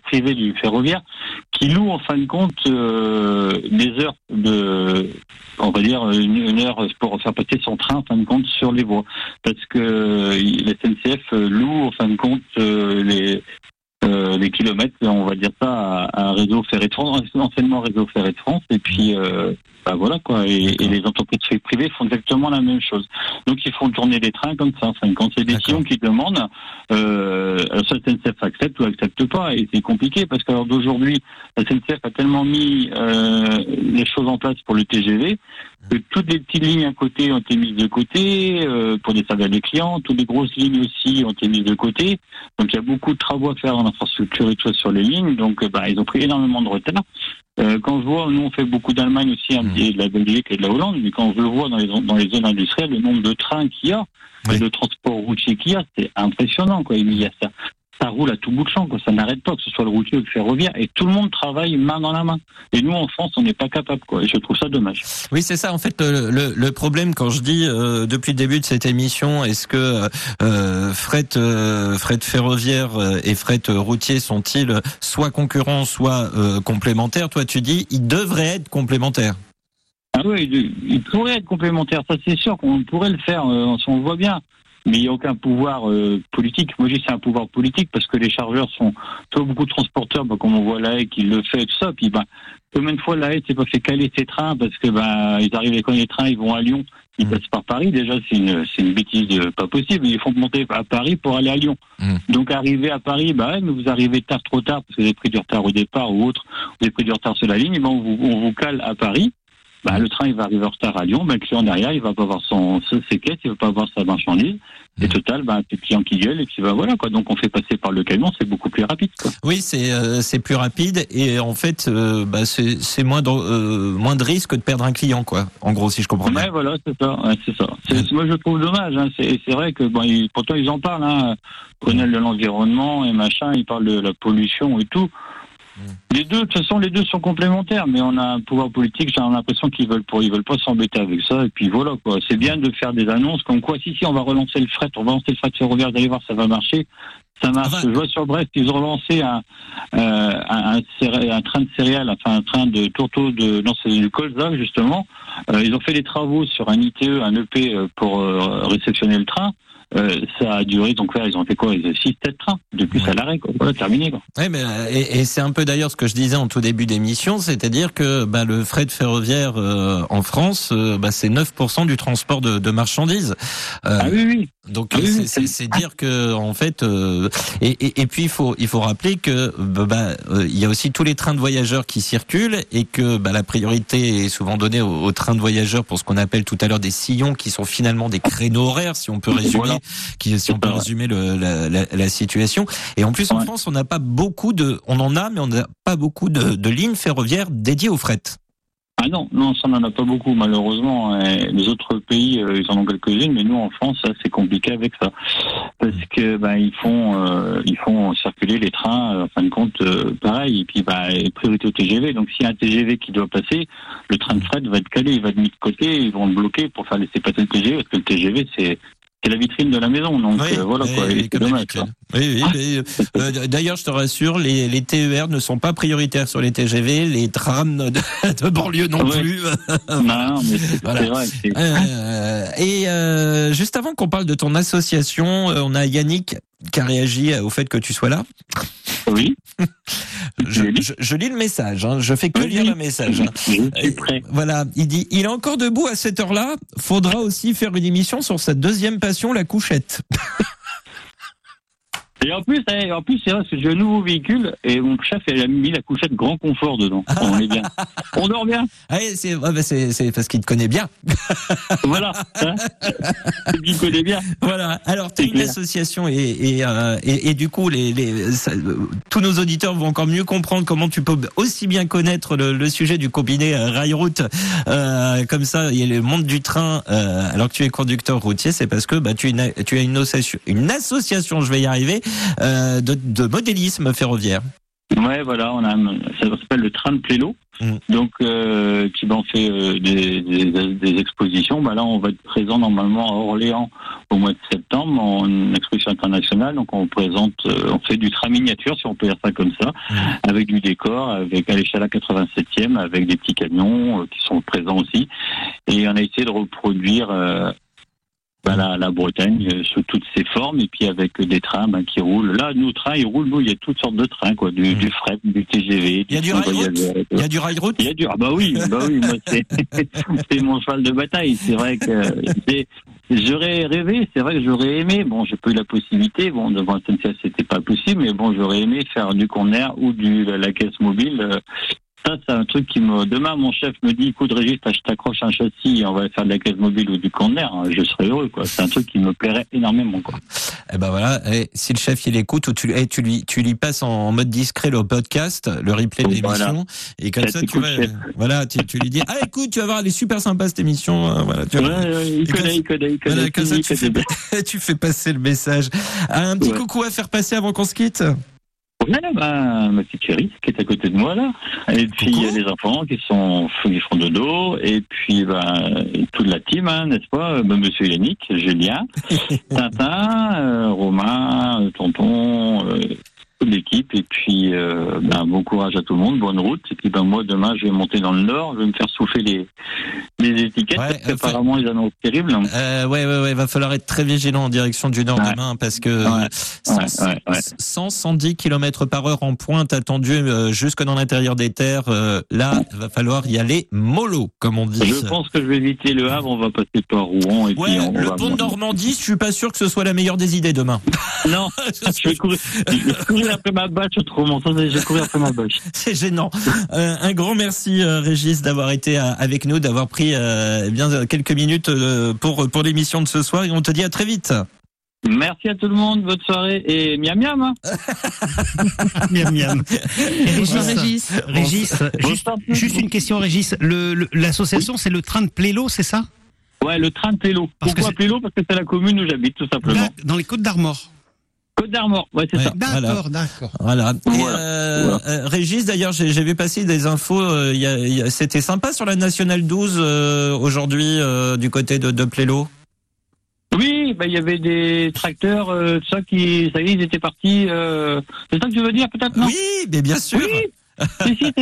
privées du ferroviaire qui louent en fin de compte euh, des heures de, on va dire une, heure pour faire passer son train en fin de compte sur les voies, parce que euh, SNCF loue en fin de compte euh, les euh, les kilomètres, on va dire ça, à, à un réseau ferré de France, anciennement réseau ferré de France, et puis euh, bah voilà quoi. Et, et les entreprises privées font exactement la même chose. Donc ils font tourner des trains comme ça. En fin de compte, c'est des sillons qui demandent. Euh, soit SNCF accepte ou accepte pas, et c'est compliqué parce qu'alors d'aujourd'hui, la SNCF a tellement mis euh, les choses en place pour le TGV que toutes les petites lignes à côté ont été mises de côté euh, pour desservir les clients. Toutes les grosses lignes aussi ont été mises de côté. Donc il y a beaucoup de travaux à faire en infrastructure et tout ça sur les lignes. Donc euh, bah, ils ont pris énormément de retard. Euh, quand je vois, nous on fait beaucoup d'Allemagne aussi, un Mhm. petit de la Belgique et de la Hollande, mais quand je le vois dans les, dans les zones industrielles, le nombre de trains qu'il y a, Oui. et de transport routier qu'il y a, c'est impressionnant quoi. Il y a ça. Ça roule à tout bout de champ, quoi. ça n'arrête pas, que ce soit le routier ou le ferroviaire, et tout le monde travaille main dans la main. Et nous, en France, on n'est pas capable, quoi. Et je trouve ça dommage. Oui, c'est ça. En fait, le, le, le problème quand je dis euh, depuis le début de cette émission, est-ce que euh, fret, euh, fret ferroviaire et fret routier sont-ils soit concurrents, soit complémentaires? Toi, tu dis ils devraient être complémentaires. Ah oui, il, il pourrait être complémentaire, ça c'est sûr qu'on pourrait le faire, on le voit bien. Mais il n'y a aucun pouvoir euh, politique. Moi, je dis c'est un pouvoir politique parce que les chargeurs sont, vois, beaucoup de transporteurs, bah, comme on voit la haie qui le fait et tout ça. Puis, bah, combien de fois la haie s'est pas fait caler ses trains parce que, bah, ils arrivent avec les trains, ils vont à Lyon, ils Mm. passent par Paris. Déjà, c'est une, c'est une bêtise de- pas possible. Ils font monter à Paris pour aller à Lyon. Mm. Donc, arriver à Paris, bah, ouais, mais vous arrivez tard, trop tard parce que vous avez pris du retard au départ ou autre, vous avez pris du retard sur la ligne, bah, on vous, on vous cale à Paris. Bah, le train il va arriver en retard à Lyon, bah, le client derrière il va pas avoir son ses caisses, il va pas avoir sa marchandise. Et Mm. total, bah, c'est le client qui gueule et puis bah voilà quoi. Donc on fait passer par le camion, c'est beaucoup plus rapide. Quoi. Oui, c'est euh, c'est plus rapide et en fait, euh, bah, c'est moins de, euh, moins de risque de perdre un client, quoi. En gros, si je comprends bien. Ouais, voilà, c'est ça. Ouais, c'est ça. C'est- Moi je trouve dommage. Hein. C'est vrai que bon, ils- pourtant ils en parlent. Hein. Grenelle de l'environnement et machin, ils parlent de la pollution et tout. Les deux, de toute façon, les deux sont complémentaires, mais on a un pouvoir politique. J'ai l'impression qu'ils veulent pour, ils veulent pas s'embêter avec ça. Et puis voilà, quoi. C'est bien de faire des annonces comme quoi, si si, on va relancer le fret, on va lancer le fret ferroviaire. Allez voir, ça va marcher. Ça marche. Ah bah. Je vois sur Brest, ils ont relancé un, euh, un, un train de céréales, enfin un train de tourteau de, non, c'est du colza justement. Euh, ils ont fait des travaux sur un ITE, un EP euh, pour euh, réceptionner le train. Euh, ça a duré, donc là, ils ont fait quoi? Ils ont 6-7 trains. Depuis, Ouais. ça l'arrêt, quoi. Voilà, terminé, quoi. Ouais, mais euh, et, et c'est un peu d'ailleurs ce que je disais en tout début d'émission, c'est-à-dire que bah, le fret ferroviaire euh, en France, euh, bah, c'est 9% du transport de, de marchandises. Euh, Ah oui, oui. Donc Ah oui, c'est- oui, c'est c'est dire que en fait euh, et, et, et puis il faut il faut rappeler que bah, bah, il y a aussi tous les trains de voyageurs qui circulent et que bah, la priorité est souvent donnée aux, aux trains de voyageurs pour ce qu'on appelle tout à l'heure des sillons qui sont finalement des créneaux horaires si on peut résumer Voilà. Qui si on peut résumer le, la, la, la situation et en plus en Ouais. France on n'a pas beaucoup de on en a mais on n'a pas beaucoup de, de lignes ferroviaires dédiées au fret. Ah non, non, ça n'en a pas beaucoup malheureusement. Les autres pays, euh, ils en ont quelques-unes, mais nous en France, ça c'est compliqué avec ça, parce que ben ils font, euh, ils font circuler les trains, euh, en fin de compte, euh, pareil. Et puis bah priorité au TGV. Donc s'il y a un TGV qui doit passer, le train de fret va être calé, il va être mis de côté, ils vont le bloquer pour faire laisser passer le TGV, parce que le TGV c'est c'est la vitrine de la maison. Donc Oui, euh, voilà quoi. c'est dommage. Oui, oui, mais, euh, D'ailleurs, je te rassure, les, les TER ne sont pas prioritaires sur les TGV, les trams de, de banlieue non Ouais. plus. Non, mais c'est Voilà. vrai. Euh, et euh, juste avant qu'on parle de ton association, euh, on a Yannick qui a réagi au fait que tu sois là. Oui, Je, Oui. je- je lis le message, hein, je fais que Oui. lire le message. hein. je suis prêt. Voilà, il dit, il est encore debout à cette heure-là. Faudra aussi faire une émission sur sa deuxième passion, la couchette. Et en plus, eh, en plus, c'est vrai parce que j'ai un nouveau véhicule et mon chef il a mis la couchette grand confort dedans. On est bien. On dort bien. Ah, oui, c'est ouais, bah, c'est- parce qu'il te connaît bien. Voilà. Hein Il connaît bien. Voilà. Alors, tu une association et, et, euh, et, et du coup, les, les, ça- euh, tous nos auditeurs vont encore mieux comprendre comment tu peux aussi bien connaître le, le sujet du combiné euh, rail-route. Euh, comme ça, il y a le monde du train. euh, alors que tu es conducteur routier, c'est parce que bah, tu, es une, tu as une association, une association, je vais y arriver, de, de modélisme ferroviaire. Ouais, voilà, on a, un- ça s'appelle le train de Plélo. Mm. Donc, euh, qui ben, fait euh, des, des, des expositions. Bah là, on va être présent normalement à Orléans au mois de septembre en exposition internationale. Donc, on présente, euh, on fait du train miniature, si on peut dire ça comme ça, Mm. avec du décor, avec à l'échelle à 87e, avec des petits camions euh, qui sont présents aussi. Et on a essayé de reproduire. Euh, bah, la, la Bretagne euh, sous toutes ses formes et puis avec des trains bah, qui roulent. Là, nos trains, ils roulent. Nous, il y a toutes sortes de trains, quoi, du, Mm. du fret, du TGV. Il y a du tout. Il y a du rail-route Il y a du. Ah bah oui, bah oui, moi c'est c'est mon cheval de bataille. C'est vrai que j'aurais rêvé, c'est vrai que j'aurais aimé. Bon, j'ai pas eu la possibilité. Bon, devant SNCF c'était pas possible, mais bon, j'aurais aimé faire du corner ou du la, la caisse mobile. Euh, Ça, c'est un truc qui me. Demain, mon chef me dit, écoute, Régis, je t'accroche un châssis, et on va faire de la caisse mobile ou du corner. Je serais heureux, quoi. C'est un truc qui me plairait énormément, quoi. Eh ben voilà, et si le chef il écoute ou tu, eh, tu lui tu lui passes en mode discret le podcast, le replay de l'émission Voilà. et comme Ça ça tu vas voilà, tu, tu lui dis ah écoute, tu vas voir elle est super sympa cette émission euh, voilà, tu Ouais, vas- ouais, il connaît, il connaît, il connaît. voilà, comme ça tu fais, connaît. tu fais passer le message. Un petit Ouais. coucou à faire passer avant qu'on se quitte. Ouais, bah, ma petite chérie qui est à côté de moi là. Et puis il y a les enfants qui sont qui font de dos. Et puis bah, toute la team, hein, n'est-ce pas? Bah, Monsieur Yannick, Julien, Tintin, euh, Romain, euh, Tonton, euh, toute l'équipe. Et puis euh, bah, bon courage à tout le monde, bonne route. Et puis ben moi demain je vais monter dans le nord, je vais me faire souffler les les étiquettes Ouais, parce euh, qu'apparemment ils annoncent terrible. Euh, ouais, ouais, ouais, va falloir être très vigilant en direction du Nord Ouais. demain parce que Ouais. 100, Ouais, ouais, ouais. 100, 110 km par heure en pointe attendu euh, jusque dans l'intérieur des terres. là, va falloir y aller mollo, comme on dit. Je pense que je vais éviter le Havre, on va passer par Rouen et puis on le va pont de Normandie, je suis pas sûr que ce soit la meilleure des idées demain. Non, je vais courir, je vais courir après ma bâche autrement. Vais courir après ma bâche. C'est gênant. Euh, un grand merci, euh, Régis, d'avoir été euh, avec nous, d'avoir pris euh, bien euh, quelques minutes euh, pour pour l'émission de ce soir. Et on te dit à très vite. Merci à tout le monde, bonne soirée et miam miam. Hein. Miam, miam. Régis, Régis. Régis, juste, juste une question, Régis. Le- le- L'association, c'est le train de Plélo, c'est ça? Ouais, le train de Plélo. Pourquoi Plélo? Parce que c'est la commune où j'habite, tout simplement. Là, Dans les Côtes d'Armor. Côte d'Armor, ouais, c'est Ouais. ça. D'accord, d'accord. Voilà. Et, Voilà. euh, Voilà. euh, Régis, d'ailleurs, j'ai j'ai vu passer des infos. euh, il y a- il y a- C'était sympa sur la nationale 12 euh, aujourd'hui euh, du côté de, de Plélo. Oui, bah, il y avait des tracteurs, euh, tout ça qui, ça y est, ils étaient partis. Euh... C'est ça que tu veux dire, peut-être, non? Oui, mais bien sûr. Oui, si, si.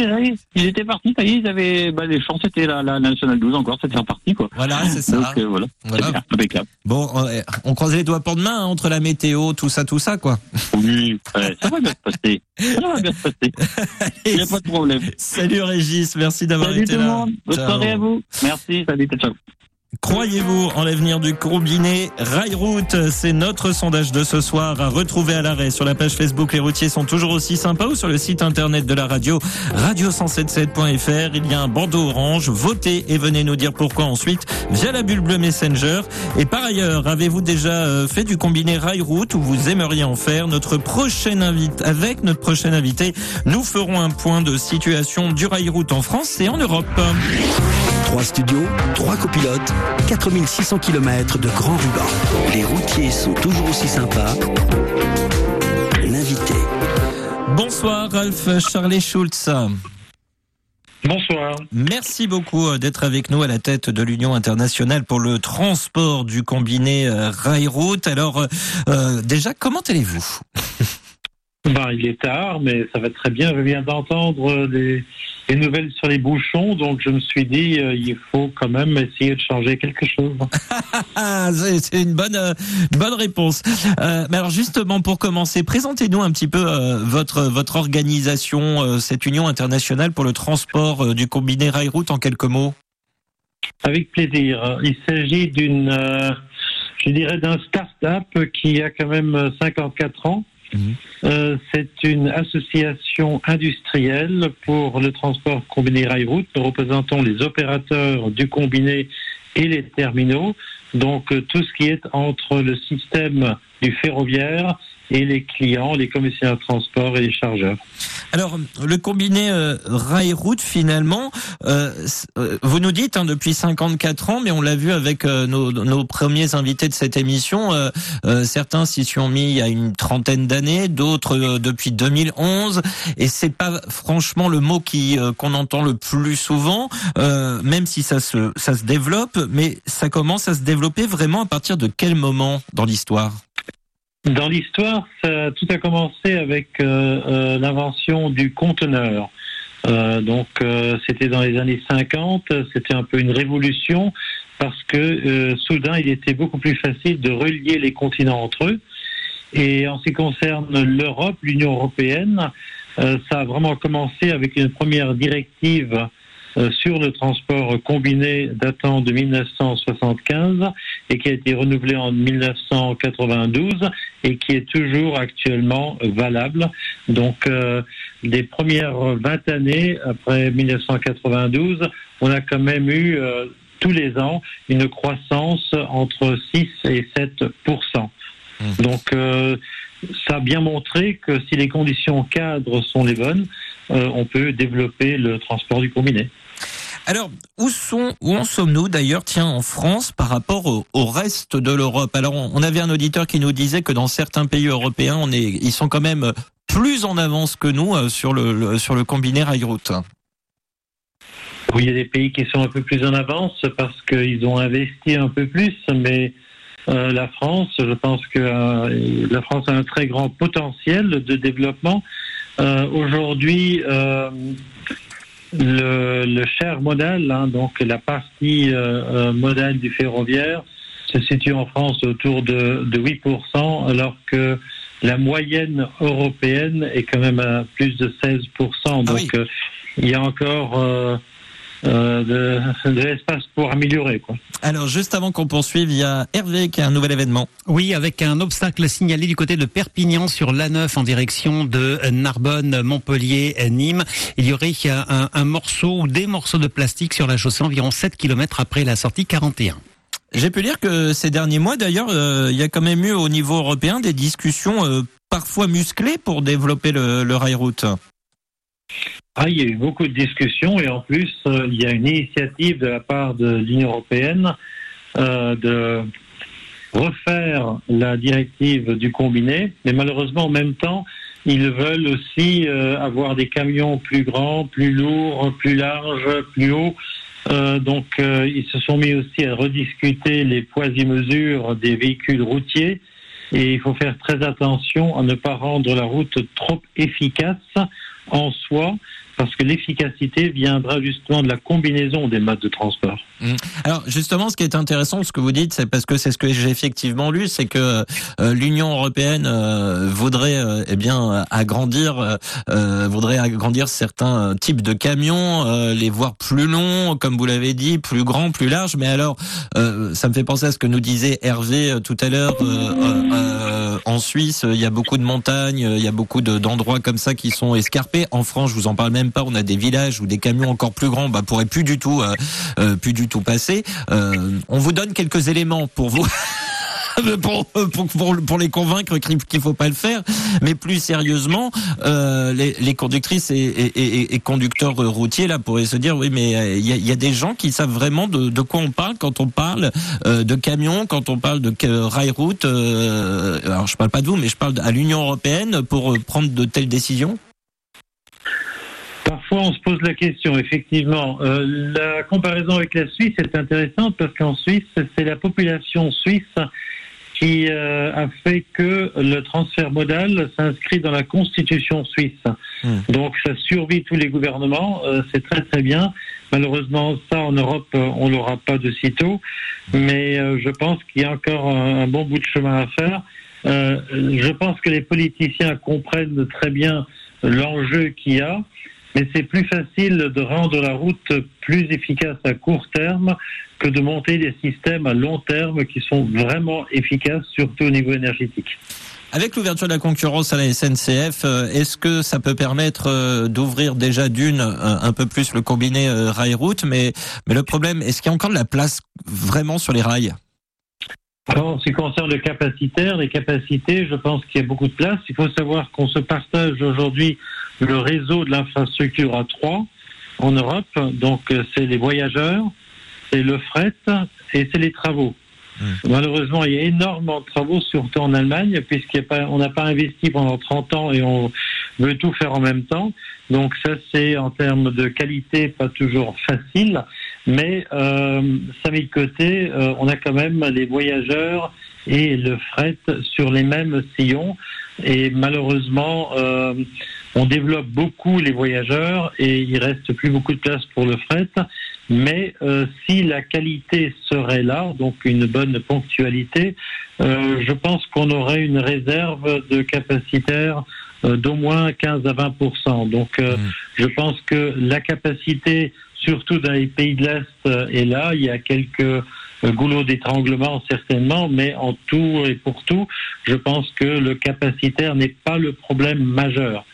Ils étaient partis, ça y est, ils avaient, bah, les champs, c'était la, la Nationale 12 encore, c'était reparti, quoi. Voilà, c'est ça. Donc, euh, voilà. Voilà. C'est bien, impeccable. Bon, on, on croise les doigts pour demain hein, entre la météo, tout ça, tout ça, quoi. Oui, ouais, ça va bien se passer. Ça va bien se passer. Il n'y a pas de problème. Salut Régis, merci d'avoir Salut été tout le là. monde. Bonne soirée à vous. Merci. Salut, ciao. Croyez-vous en l'avenir du combiné Rail Route C'est notre sondage de ce soir à retrouver à l'arrêt sur la page Facebook. Les routiers sont toujours aussi sympas ou sur le site internet de la radio radio177.fr. Il y a un bandeau orange. Votez et venez nous dire pourquoi ensuite via la bulle bleue Messenger. Et par ailleurs, avez-vous déjà euh, fait du combiné Rail Route ou vous aimeriez en faire? Notre prochaine invité, avec notre prochain invité, nous ferons un point de situation du Rail Route en France et en Europe. Trois studios, trois copilotes, 4600 km de grand ruban. Les routiers sont toujours aussi sympas. L'invité. Bonsoir Ralph Charlie Schulz. Bonsoir. Merci beaucoup euh, d'être avec nous à la tête de l'Union internationale pour le transport du combiné euh, rail-route. Alors euh, euh, déjà, comment allez-vous? Ben, il est tard, mais ça va très bien. Je viens d'entendre des, des nouvelles sur les bouchons, donc je me suis dit, euh, il faut quand même essayer de changer quelque chose. C'est une bonne, euh, bonne réponse. Euh, mais alors justement, pour commencer, présentez-nous un petit peu votre votre organisation, cette Union internationale pour le transport du combiné rail-route en quelques mots. Avec plaisir. Il s'agit d'une, je dirais, d'un start-up qui a quand même euh, 54 ans. Euh, c'est une association industrielle pour le transport combiné rail-route. Nous représentons les opérateurs du combiné et les terminaux. Donc euh, tout ce qui est entre le système du ferroviaire et les clients, les commissaires de transport et les chargeurs. Alors, le combiné euh, rail-route, finalement, euh, euh, vous nous dites hein, depuis 54 ans, mais on l'a vu avec euh, nos, nos premiers invités de cette émission, euh, euh, certains s'y sont mis il y a une trentaine d'années, d'autres depuis 2011, et c'est pas franchement le mot qui qu'on entend le plus souvent, même si ça se ça se développe, mais ça commence à se développer vraiment à partir de quel moment dans l'histoire? Dans l'histoire, tout a commencé avec euh, euh, l'invention du conteneur. Euh, donc, euh, c'était dans les années 50. C'était un peu une révolution parce que euh, soudain, il était beaucoup plus facile de relier les continents entre eux. Et en ce qui concerne l'Europe, l'Union européenne, euh, ça a vraiment commencé avec une première directive sur le transport combiné datant de 1975 et qui a été renouvelée en 1992 et qui est toujours actuellement valable. Donc, euh, les premières 20 années après 1992, on a quand même eu euh, tous les ans une croissance entre 6 et 7% Donc, euh, ça a bien montré que si les conditions cadres sont les bonnes, on peut développer le transport du combiné. Alors, où en sommes-nous d'ailleurs, tiens, en France par rapport au, reste de l'Europe? Alors, on, avait un auditeur qui nous disait que dans certains pays européens, ils sont quand même plus en avance que nous euh, sur le, sur le combiné rail-route. Oui, il y a des pays qui sont un peu plus en avance parce qu'ils ont investi un peu plus, mais euh, la France, je pense que euh, la France a un très grand potentiel de développement. Aujourd'hui, le, le cher modal, hein, donc la partie euh, euh, modale du ferroviaire, se situe en France autour de, de 8%, alors que la moyenne européenne est quand même à plus de 16%. Donc, euh, il y a encore euh, de, de l'espace pour améliorer. Quoi. Alors, juste avant qu'on poursuive, il y a Hervé qui a un nouvel événement. Oui, avec un obstacle signalé du côté de Perpignan sur l'A9 en direction de Narbonne, Montpellier, Nîmes. Il y aurait un, un morceau ou des morceaux de plastique sur la chaussée environ 7 km après la sortie 41. J'ai pu lire que ces derniers mois, d'ailleurs, euh, il y a quand même eu au niveau européen des discussions euh, parfois musclées pour développer le, le rail-route. Ah, il y a eu beaucoup de discussions et en plus, euh, il y a une initiative de la part de l'Union européenne euh, de refaire la directive du combiné, mais malheureusement, en même temps, ils veulent aussi euh, avoir des camions plus grands, plus lourds, plus larges, plus hauts. Donc, ils se sont mis aussi à rediscuter les poids et mesures des véhicules routiers. Et il faut faire très attention à ne pas rendre la route trop efficace en soi, parce que l'efficacité viendra justement de la combinaison des modes de transport. Mm. Alors justement, ce qui est intéressant, ce que vous dites, c'est parce que c'est ce que j'ai effectivement lu, c'est que euh, l'Union européenne euh, voudrait, euh, eh bien, agrandir, voudrait agrandir certains types de camions, les voir plus longs, comme vous l'avez dit, plus grands, plus larges. Mais alors, ça me fait penser à ce que nous disait Hervé tout à l'heure. en Suisse, il y a beaucoup de montagnes, il y a beaucoup de- d'endroits comme ça qui sont escarpés. En France, je vous en parle même pas. On a des villages où des camions encore plus grands, bah, pourraient plus du tout, euh, euh, plus du tout passer. Euh, on vous donne quelques éléments pour vous. Pour, pour, pour, les convaincre qu'il faut pas le faire, mais plus sérieusement, euh, les, les conductrices et, et, et, conducteurs routiers là pourraient se dire oui, mais euh, il y, a, y a des gens qui savent vraiment de, de quoi on parle quand on parle euh, de camions, quand on parle de euh, rail-route. Euh, alors je parle pas de vous, mais je parle à l'Union européenne pour prendre de telles décisions. Parfois, on se pose la question, effectivement. Euh, la comparaison avec la Suisse est intéressante parce qu'en Suisse, c'est la population suisse qui euh, a fait que le transfert modal s'inscrit dans la constitution suisse. Donc, ça survit tous les gouvernements. euh, c'est très, très bien. Malheureusement, ça, en Europe, on l'aura pas de sitôt. Mais euh, je pense qu'il y a encore un, un bon bout de chemin à faire. Euh, je pense que les politiciens comprennent très bien l'enjeu qu'il y a. Mais c'est plus facile de rendre la route plus efficace à court terme que de monter des systèmes à long terme qui sont vraiment efficaces, surtout au niveau énergétique. Avec l'ouverture de la concurrence à la SNCF, euh, est-ce que ça peut permettre euh, d'ouvrir déjà d'une euh, un peu plus le combiné rail-route mais le problème, est-ce qu'il y a encore de la place vraiment sur les rails? Alors, en ce qui concerne le capacitaire, les capacités, je pense qu'il y a beaucoup de place. Il faut savoir qu'on se partage aujourd'hui le réseau de l'infrastructure à trois en Europe. Donc, euh, c'est les voyageurs, c'est le fret et c'est les travaux. Malheureusement, il y a énormément de travaux, surtout en Allemagne, puisqu'on n'a pas investi pendant 30 ans et on veut tout faire en même temps. Donc ça, c'est en termes de qualité pas toujours facile, mais euh, ça met de côté, euh, on a quand même les voyageurs et le fret sur les mêmes sillons. Et malheureusement, euh, on développe beaucoup les voyageurs et il reste plus beaucoup de place pour le fret. Mais euh, si la qualité serait là, donc une bonne ponctualité, euh, je pense qu'on aurait une réserve de capacitaire euh, d'au moins 15 à 20% Donc euh, je pense que la capacité, surtout dans les pays de l'Est, euh, est là. Il y a quelques euh, goulots d'étranglement certainement, mais en tout et pour tout, je pense que le capacitaire n'est pas le problème majeur.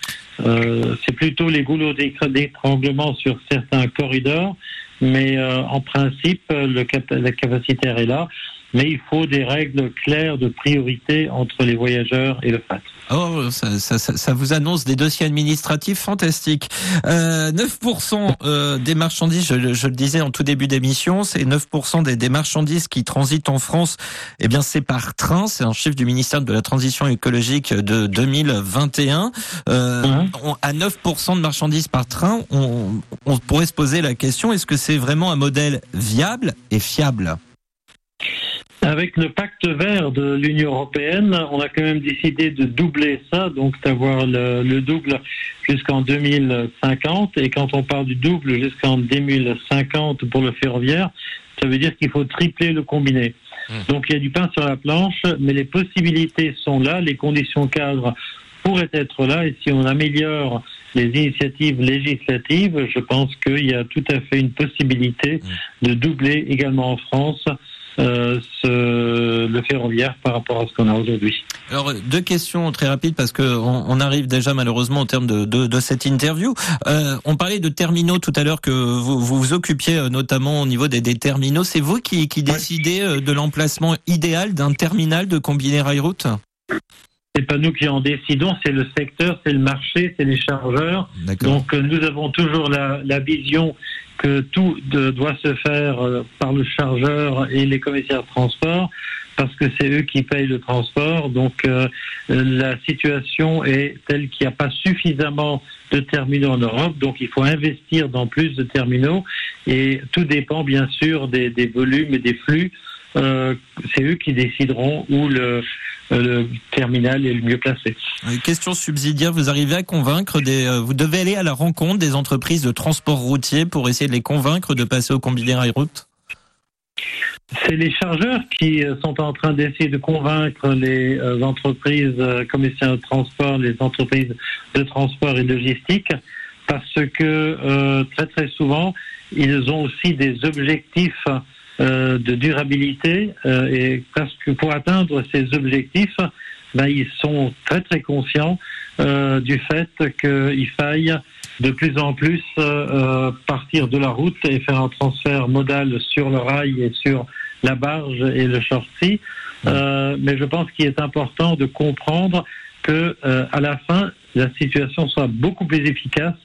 Euh, c'est plutôt les goulots d'étranglement sur certains corridors, mais en principe, le capacitaire est là. Mais il faut des règles claires de priorité entre les voyageurs et le fret. Oh, ça, ça, ça, vous annonce des dossiers administratifs fantastiques. Euh, 9% euh, des marchandises, je, le- je le disais en tout début d'émission, c'est 9% des, des marchandises qui transitent en France. Eh bien, c'est par train. C'est un chiffre du ministère de la Transition écologique de 2021. Euh, on- à 9% de marchandises par train, on, on pourrait se poser la question est-ce que c'est vraiment un modèle viable et fiable? Avec le pacte vert de l'Union européenne, on a quand même décidé de doubler ça, donc d'avoir le, le double jusqu'en 2050. Et quand on parle du double jusqu'en 2050 pour le ferroviaire, ça veut dire qu'il faut tripler le combiné. Donc il y a du pain sur la planche, mais les possibilités sont là, les conditions cadres pourraient être là, et si on améliore les initiatives législatives, je pense qu'il y a tout à fait une possibilité de doubler également en France euh, ce, le ferroviaire par rapport à ce qu'on a aujourd'hui. Alors deux questions très rapides parce que on, on arrive déjà malheureusement au terme de, de, de cette interview. Euh, on parlait de terminaux tout à l'heure que vous vous, vous occupiez euh, notamment au niveau des, des terminaux. C'est vous qui, qui décidez de l'emplacement idéal d'un terminal de combiné rail-route? C'est pas nous qui en décidons, c'est le secteur, c'est le marché, c'est les chargeurs. Donc nous avons toujours la, la vision que tout doit se faire euh, par le chargeur et les commissaires de transport parce que c'est eux qui payent le transport. Donc euh, la situation est telle qu'il n'y a pas suffisamment de terminaux en Europe, donc il faut investir dans plus de terminaux et tout dépend bien sûr des, des volumes et des flux. Euh, c'est eux qui décideront où le le terminal est le mieux placé. Euh, Question subsidiaire, vous arrivez à convaincre des, euh, vous devez aller à la rencontre des entreprises de transport routier pour essayer de les convaincre de passer au combiné rail-route C'est les chargeurs qui euh, sont en train d'essayer de convaincre les euh, entreprises euh, commissaires de transport, les entreprises de transport et de logistique, parce que euh, très très souvent, ils ont aussi des objectifs euh, de durabilité euh, et parce que pour atteindre ces objectifs, ben, ils sont très très conscients euh, du fait qu'il faille de plus en plus euh, euh, partir de la route et faire un transfert modal sur le rail et sur la barge et le. Euh, mais je pense qu'il est important de comprendre que à la fin, la situation soit beaucoup plus efficace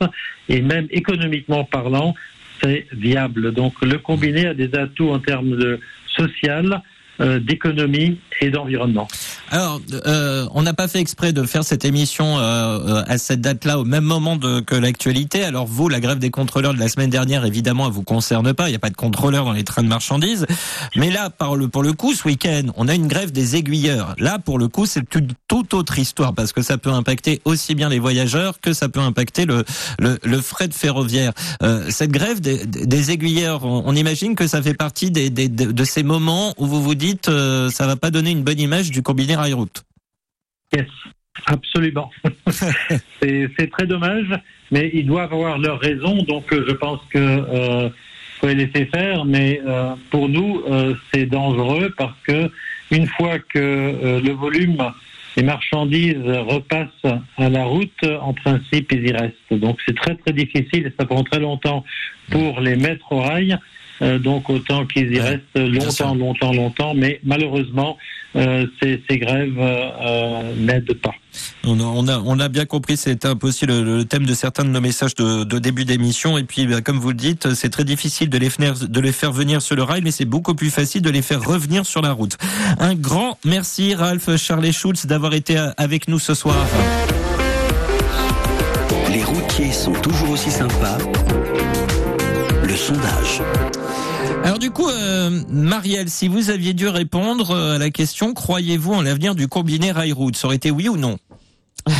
et même économiquement parlant, c'est viable. Donc le combiné a des atouts en termes de social, euh, d'économie et d'environnement. Alors, euh, on n'a pas fait exprès de faire cette émission euh, euh, à cette date-là au même moment de, que l'actualité. Alors vous, la grève des contrôleurs de la semaine dernière, évidemment, elle vous concerne pas. Il n'y a pas de contrôleurs dans les trains de marchandises. Mais là, par le, pour le coup, ce week-end, on a une grève des aiguilleurs. Là, pour le coup, c'est une toute autre histoire parce que ça peut impacter aussi bien les voyageurs que ça peut impacter le, le, le fret ferroviaire. Euh, cette grève des, des aiguilleurs, on, imagine que ça fait partie des, des, de, de ces moments où vous vous dites euh, ça va pas donner une bonne image du combiné rail-route. Yes, absolument. c'est très dommage, mais ils doivent avoir leur raison, donc euh, je pense que euh, faut les laisser faire. Mais euh, pour nous, euh, c'est dangereux parce que une fois que le volume des marchandises repasse à la route, en principe, ils y restent. Donc c'est très très difficile et ça prend très longtemps pour les mettre au rail. Euh, donc autant qu'ils y restent longtemps, longtemps, longtemps. Mais malheureusement, euh, ces, ces grèves euh, n'aident pas. On a, on a, on a bien compris, c'était un peu aussi le, le thème de certains de nos messages de, de début d'émission. Et puis, bah, comme vous le dites, c'est très difficile de les, faire, de les faire venir sur le rail, mais c'est beaucoup plus facile de les faire revenir sur la route. Un grand merci, Ralph Charles Schulz, d'avoir été avec nous ce soir. Les routiers sont toujours aussi sympas. Le sondage. Alors du coup, euh, Marielle, si vous aviez dû répondre euh, à la question, croyez-vous en l'avenir du combiné rail-route Ça aurait été oui ou non?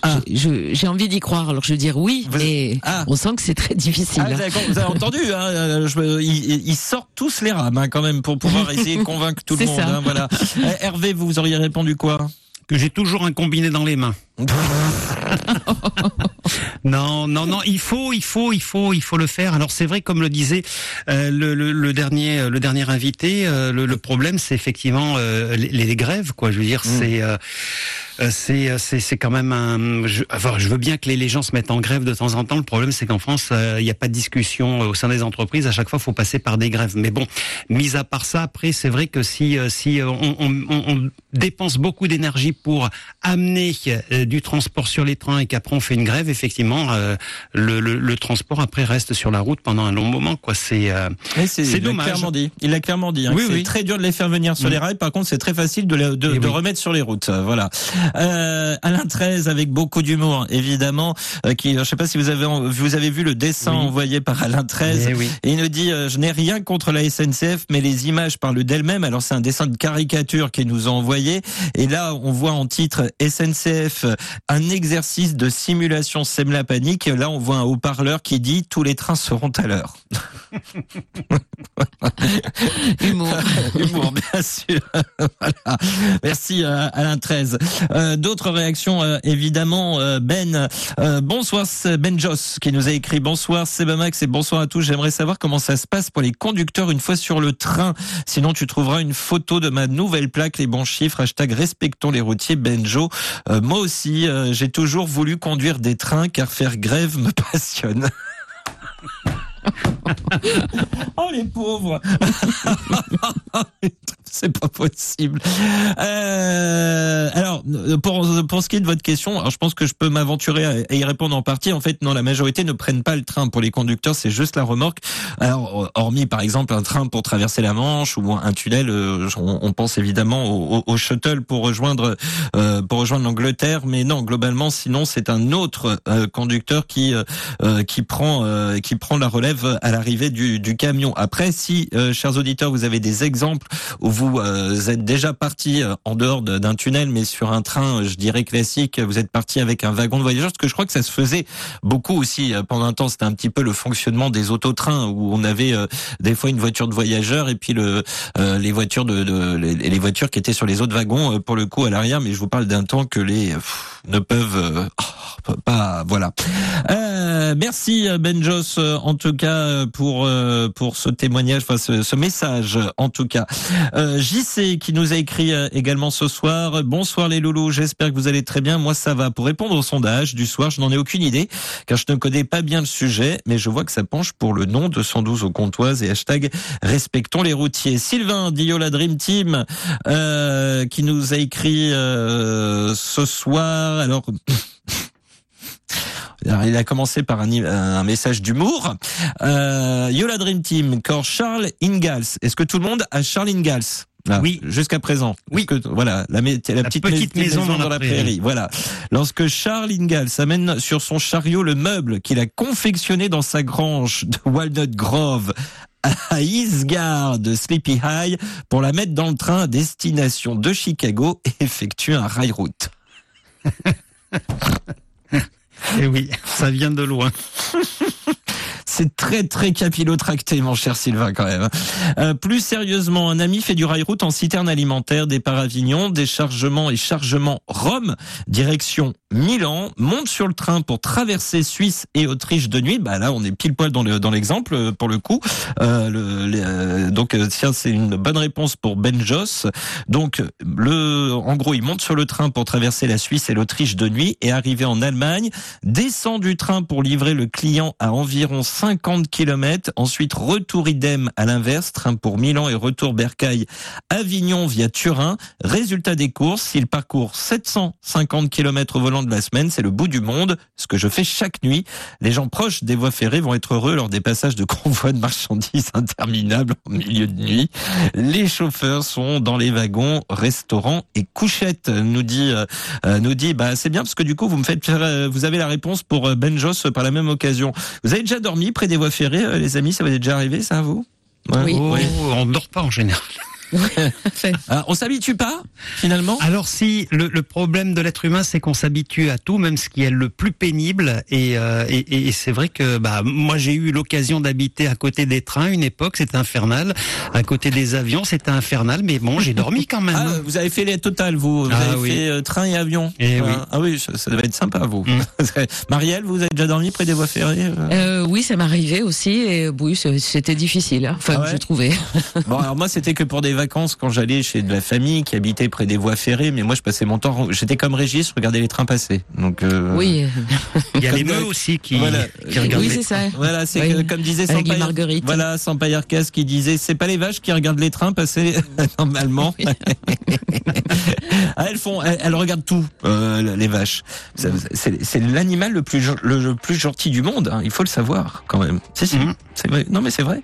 Ah. J'ai envie d'y croire, alors je veux dire oui, Vous- mais Ah. on sent que c'est très difficile. Ah, vous avez entendu, hein, euh, je ils, ils sortent tous les rames hein, quand même pour pouvoir essayer de convaincre tout le monde. hein, voilà. Euh, Hervé, vous auriez répondu quoi? Que j'ai toujours un combiné dans les mains. Non, non, non. Il faut, il faut, il faut, il faut le faire. Alors c'est vrai, comme le disait euh, le, le, le dernier, le dernier invité, euh, le, le problème, c'est effectivement euh, les, les grèves, quoi. Je veux dire, c'est, euh, euh, c'est, euh, c'est, c'est quand même un. Je, enfin, je veux bien que les, les gens se mettent en grève de temps en temps. Le problème, c'est qu'en France, euh, il n'y a pas de discussion euh, au sein des entreprises. À chaque fois, il faut passer par des grèves. Mais bon, mis à part ça, après, c'est vrai que si, euh, si euh, on, on, dépense beaucoup d'énergie pour amener euh, du transport sur les trains et qu'après on fait une grève, effectivement, euh, le, le, le transport après reste sur la route pendant un long moment. Quoi, c'est euh, c'est l'a dommage. clairement dit. Il l'a clairement dit. hein, Oui, c'est oui. très dur de les faire venir sur Mm. les rails. Par contre, c'est très facile de, les- de, Eh de oui. remettre sur les routes. Voilà. Euh, Alain 13 avec beaucoup d'humour, évidemment. euh, qui, je sais pas si vous avez vous avez vu le dessin envoyé par Alain 13. eh oui. Et il nous dit, euh, je n'ai rien contre la SNCF, mais les images parlent d'elles-mêmes. Alors c'est un dessin de caricature qu'il nous a envoyé. Et là, on voit en titre SNCF, un exercice de simulation sème la panique. Là, on voit un haut-parleur qui dit, tous les trains seront à l'heure. Humour. Humour, bien sûr. voilà. Merci euh, Alain 13. Euh, D'autres réactions, euh, évidemment. Euh, ben, euh, bonsoir, c'est Ben Joss qui nous a écrit bonsoir Sebamax et bonsoir à tous. J'aimerais savoir comment ça se passe pour les conducteurs une fois sur le train. Sinon, tu trouveras une photo de ma nouvelle plaque, les bons chiffres. Hashtag respectons les routiers. Benjo. Euh, moi aussi, euh, j'ai toujours voulu conduire des trains car faire grève me passionne. oh les pauvres C'est pas possible. Euh, alors, pour, pour ce qui est de votre question, alors je pense que je peux m'aventurer à, y répondre en partie. En fait, non, la majorité ne prennent pas le train pour les conducteurs, c'est juste la remorque. Alors, hormis par exemple un train pour traverser la Manche ou un tunnel, euh, on, pense évidemment au, shuttle pour rejoindre euh, rejoindre l'Angleterre, mais non, globalement, sinon c'est un autre conducteur qui qui prend qui prend la relève à l'arrivée du, du camion. Après, si euh, chers auditeurs, vous avez des exemples où vous euh, êtes déjà parti euh, en dehors de- d'un tunnel, mais sur un train, je dirais classique, vous êtes parti avec un wagon de voyageurs, parce que je crois que ça se faisait beaucoup aussi euh, pendant un temps. C'était un petit peu le fonctionnement des autotrains où on avait euh, des fois une voiture de voyageurs et puis le les voitures de, de- les, les voitures qui étaient sur les autres wagons pour le coup à l'arrière. Mais je vous parle d'un temps que les pff, ne peuvent oh, pas voilà. Merci Benjos euh, en tout cas pour euh, pour ce témoignage, ce, message en tout cas. Euh, JC qui nous a écrit euh, également ce soir. Bonsoir les loulous, j'espère que vous allez très bien. Moi ça va. Pour répondre au sondage du soir, je n'en ai aucune idée car je ne connais pas bien le sujet, mais je vois que ça penche pour le nom de 112 aux comptoises et hashtag respectons les routiers. Sylvain Dio la Dream Team euh, qui nous a écrit ce soir. Alors alors, il a commencé par un, un message d'humour. Euh, Yola Dream Team, quand Charles Ingalls. Est-ce que tout le monde a Charles Ingalls? Là, Oui. Jusqu'à présent. Oui. Que, voilà, la, petite, petite mais- maison dans la prairie. Voilà. Lorsque Charles Ingalls amène sur son chariot le meuble qu'il a confectionné dans sa grange de Walnut Grove à Eastgard de Sleepy High pour la mettre dans le train à destination de Chicago et effectuer un rail route. Et Eh oui, ça vient de loin. C'est très très capillotracté, mon cher Sylvain, quand même. Euh, plus sérieusement, un ami fait du rail route en citerne alimentaire, départ Avignon, déchargement et chargement Rome, direction Milan, monte sur le train pour traverser Suisse et Autriche de nuit. Bah là, on est pile poil dans le dans l'exemple euh, pour le coup. Euh, le, les, euh, donc euh, tiens, c'est une bonne réponse pour Ben Joss. Donc le, en gros, il monte sur le train pour traverser la Suisse et l'Autriche de nuit et arrivé en Allemagne, descend du train pour livrer le client à environ 50 km. Ensuite, retour idem à l'inverse, train pour Milan et retour Bercail, Avignon via Turin. Résultat des courses, il parcourt 750 km au volant de la semaine, c'est le bout du monde, ce que je fais chaque nuit. Les gens proches des voies ferrées vont être heureux lors des passages de convois de marchandises interminables en milieu de nuit. Les chauffeurs sont dans les wagons, restaurants et couchettes, nous dit, euh, euh, nous dit, bah c'est bien parce que du coup vous me faites, euh, vous avez la réponse pour Benjos par la même occasion. Vous avez déjà dormi près des voies ferrées, euh, les amis? Ça vous est déjà arrivé, ça, vous? Ouais. Oui. Oh, Ouais. on ne dort pas en général. Ah, on s'habitue pas, finalement? Alors si le, le problème de l'être humain, c'est qu'on s'habitue à tout, même ce qui est le plus pénible. Et, euh, et, et- et c'est vrai que bah moi j'ai eu l'occasion d'habiter à côté des trains une époque, c'était infernal. À côté des avions, c'était infernal. Mais bon, j'ai dormi quand même. Ah, vous avez fait les totales, vous. Vous Ah avez oui. fait euh, train et avion. Eh ah, oui. ah oui, ça, ça devait être sympa, vous. Mm. Marielle, vous avez déjà dormi près des voies ferrées euh? Euh, oui, ça m'arrivait aussi. Et oui, c'était difficile. hein. Enfin, Ah ouais? je trouvais. Bon, alors moi, c'était que pour des vacances quand j'allais chez de la famille qui habitait près des voies ferrées, mais moi, je passais mon temps. J'étais comme Régis, regarder les trains passer. Donc. euh, Oui, Il y a les meufs aussi qui, Voilà. qui regardent oui, c'est ça. Voilà, c'est Oui. comme disait Avec les Sampaï- marguerites. Voilà, Sampaïarcas qui disait, c'est pas les vaches qui regardent les trains passer normalement. Ah, elles font, elles, elles regardent tout, euh, les vaches. Ça- C'est c'est l'animal le plus le, le plus gentil du monde. hein, il faut le savoir quand même. Si si, Mhm. c'est vrai. Non mais c'est vrai.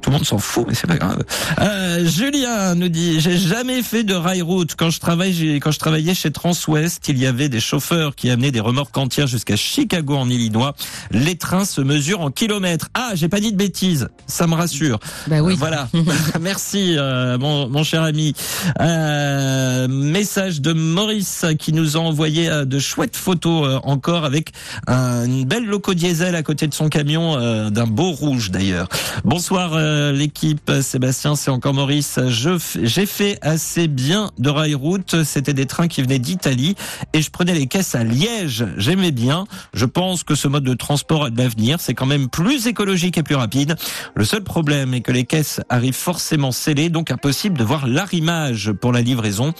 Tout le monde s'en fout, mais c'est pas grave. Euh, Julien nous dit, j'ai jamais fait de rail route. Quand je travaille, j'ai- quand je travaillais chez Transwest, il y avait des chauffeurs qui amenaient des remorques entières jusqu'à Chicago en Illinois. Les trains se mesurent en kilomètres. Ah, j'ai pas dit de bêtises. Ça me rassure. Bah oui. Euh, Voilà. Merci, euh, mon, mon cher ami. Euh, message de Maurice qui nous a envoyé euh, de chouettes photos euh, encore avec un- une belle loco diesel à côté de son camion, euh, d'un beau rouge d'ailleurs. Bonsoir euh, l'équipe, Sébastien, c'est encore Maurice. J'ai fait assez bien de rail route. C'était des trains qui venaient d'Italie et je prenais les caisses à Liège. J'aimais bien. Je pense que ce mode de transport a de l'avenir. C'est quand même plus écologique et plus rapide. Le seul problème est que les caisses arrivent forcément scellées, donc impossible de voir l'arrimage pour la livraison.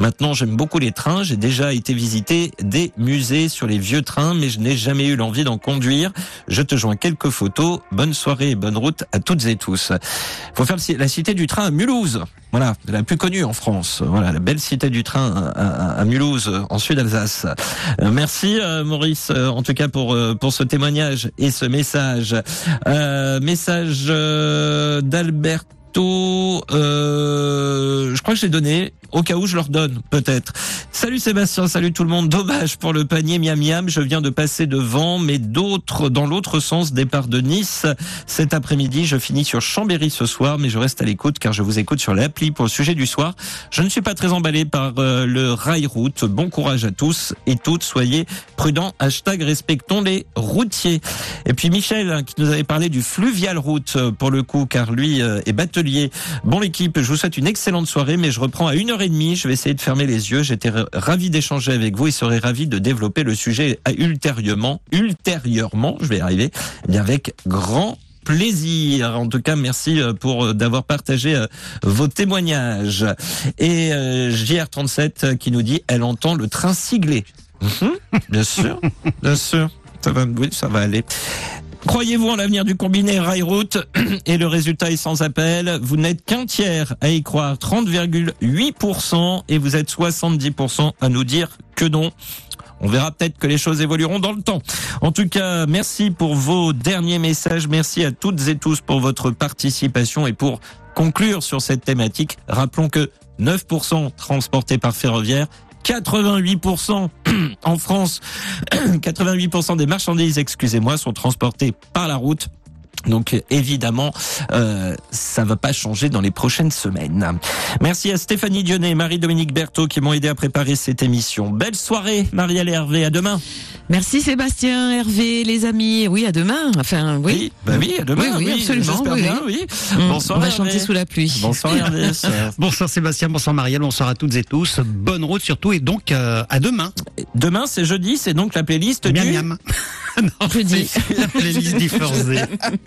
Maintenant, j'aime beaucoup les trains. J'ai déjà été visiter des musées sur les vieux trains, mais je n'ai jamais eu l'envie d'en conduire. Je te joins quelques photos. Bonne soirée et bonne route à toutes et tous. faut faire la cité du train à Mulhouse. Voilà, la plus connue en France. Voilà, la belle cité du train à, Mulhouse, en Sud-Alsace. Euh, Merci euh, Maurice, euh, en tout cas pour pour ce témoignage et ce message. Message d'Alberto. Je crois que je l'ai donné. Au cas où je leur donne, peut-être. Salut Sébastien, salut tout le monde. Dommage pour le panier miam miam. Je viens de passer devant, mais d'autres dans l'autre sens, départ de Nice. Cet après-midi, je finis sur Chambéry ce soir, mais je reste à l'écoute car je vous écoute sur l'appli pour le sujet du soir. Je ne suis pas très emballé par euh, le rail route. Bon courage à tous et toutes. Soyez prudents. Hashtag respectons les routiers. Et puis Michel, hein, qui nous avait parlé du fluvial route euh, pour le coup, car lui euh, est batelier. Bon l'équipe, je vous souhaite une excellente soirée, mais je reprends à une heure et demie. Je vais essayer de fermer les yeux. J'étais ravi d'échanger avec vous et serais ravi de développer le sujet ultérieurement, ultérieurement, je vais y arriver, eh bien avec grand plaisir. En tout cas, merci euh, pour euh, d'avoir partagé euh, vos témoignages. Et JR37 qui nous dit, elle entend le train sigler. Mhm, bien sûr, bien sûr. Ça va, oui, ça va aller. Croyez-vous en l'avenir du combiné rail-route Et le résultat est sans appel. Vous n'êtes qu'un tiers à y croire, 30,8%, et vous êtes 70% à nous dire que non. On verra peut-être que les choses évolueront dans le temps. En tout cas, merci pour vos derniers messages. Merci à toutes et tous pour votre participation et pour conclure sur cette thématique. Rappelons que 9% transportés par ferroviaire, 88% en France, 88% des marchandises, excusez-moi, sont transportées par la route. Donc évidemment, euh, ça va pas changer dans les prochaines semaines. Merci à Stéphanie Dionnet et Marie-Dominique Berthaud qui m'ont aidé à préparer cette émission. Belle soirée, Marielle et Hervé. À demain. Merci Sébastien, Hervé, les amis. Oui, à demain. Enfin, oui. Oui, bah oui à demain. Oui, oui, absolument. bien, oui. Mm, Bonsoir. On va Hervé. chanter sous la pluie. Bonsoir Hervé. Bonsoir Sébastien, bonsoir Marielle, bonsoir à toutes et tous. Bonne route surtout et donc euh, à demain. Demain, c'est jeudi, c'est donc la playlist Miam du... miam. non, Jeudi. la playlist Difforzé.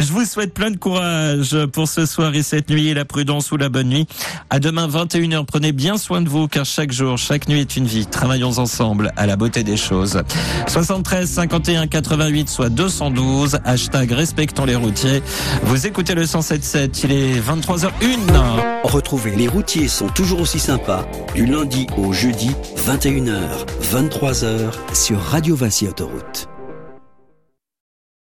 Je vous souhaite plein de courage pour ce soir et cette nuit, la prudence ou la bonne nuit. À demain 21h, prenez bien soin de vous car chaque jour, chaque nuit est une vie. Travaillons ensemble à la beauté des choses. 73 51 88 soit 212, hashtag respectons les routiers. Vous écoutez le 107.7, il est 23h01. Retrouvez Les routiers sont toujours aussi sympas du lundi au jeudi 21h, 23h sur Radio Vassy Autoroute.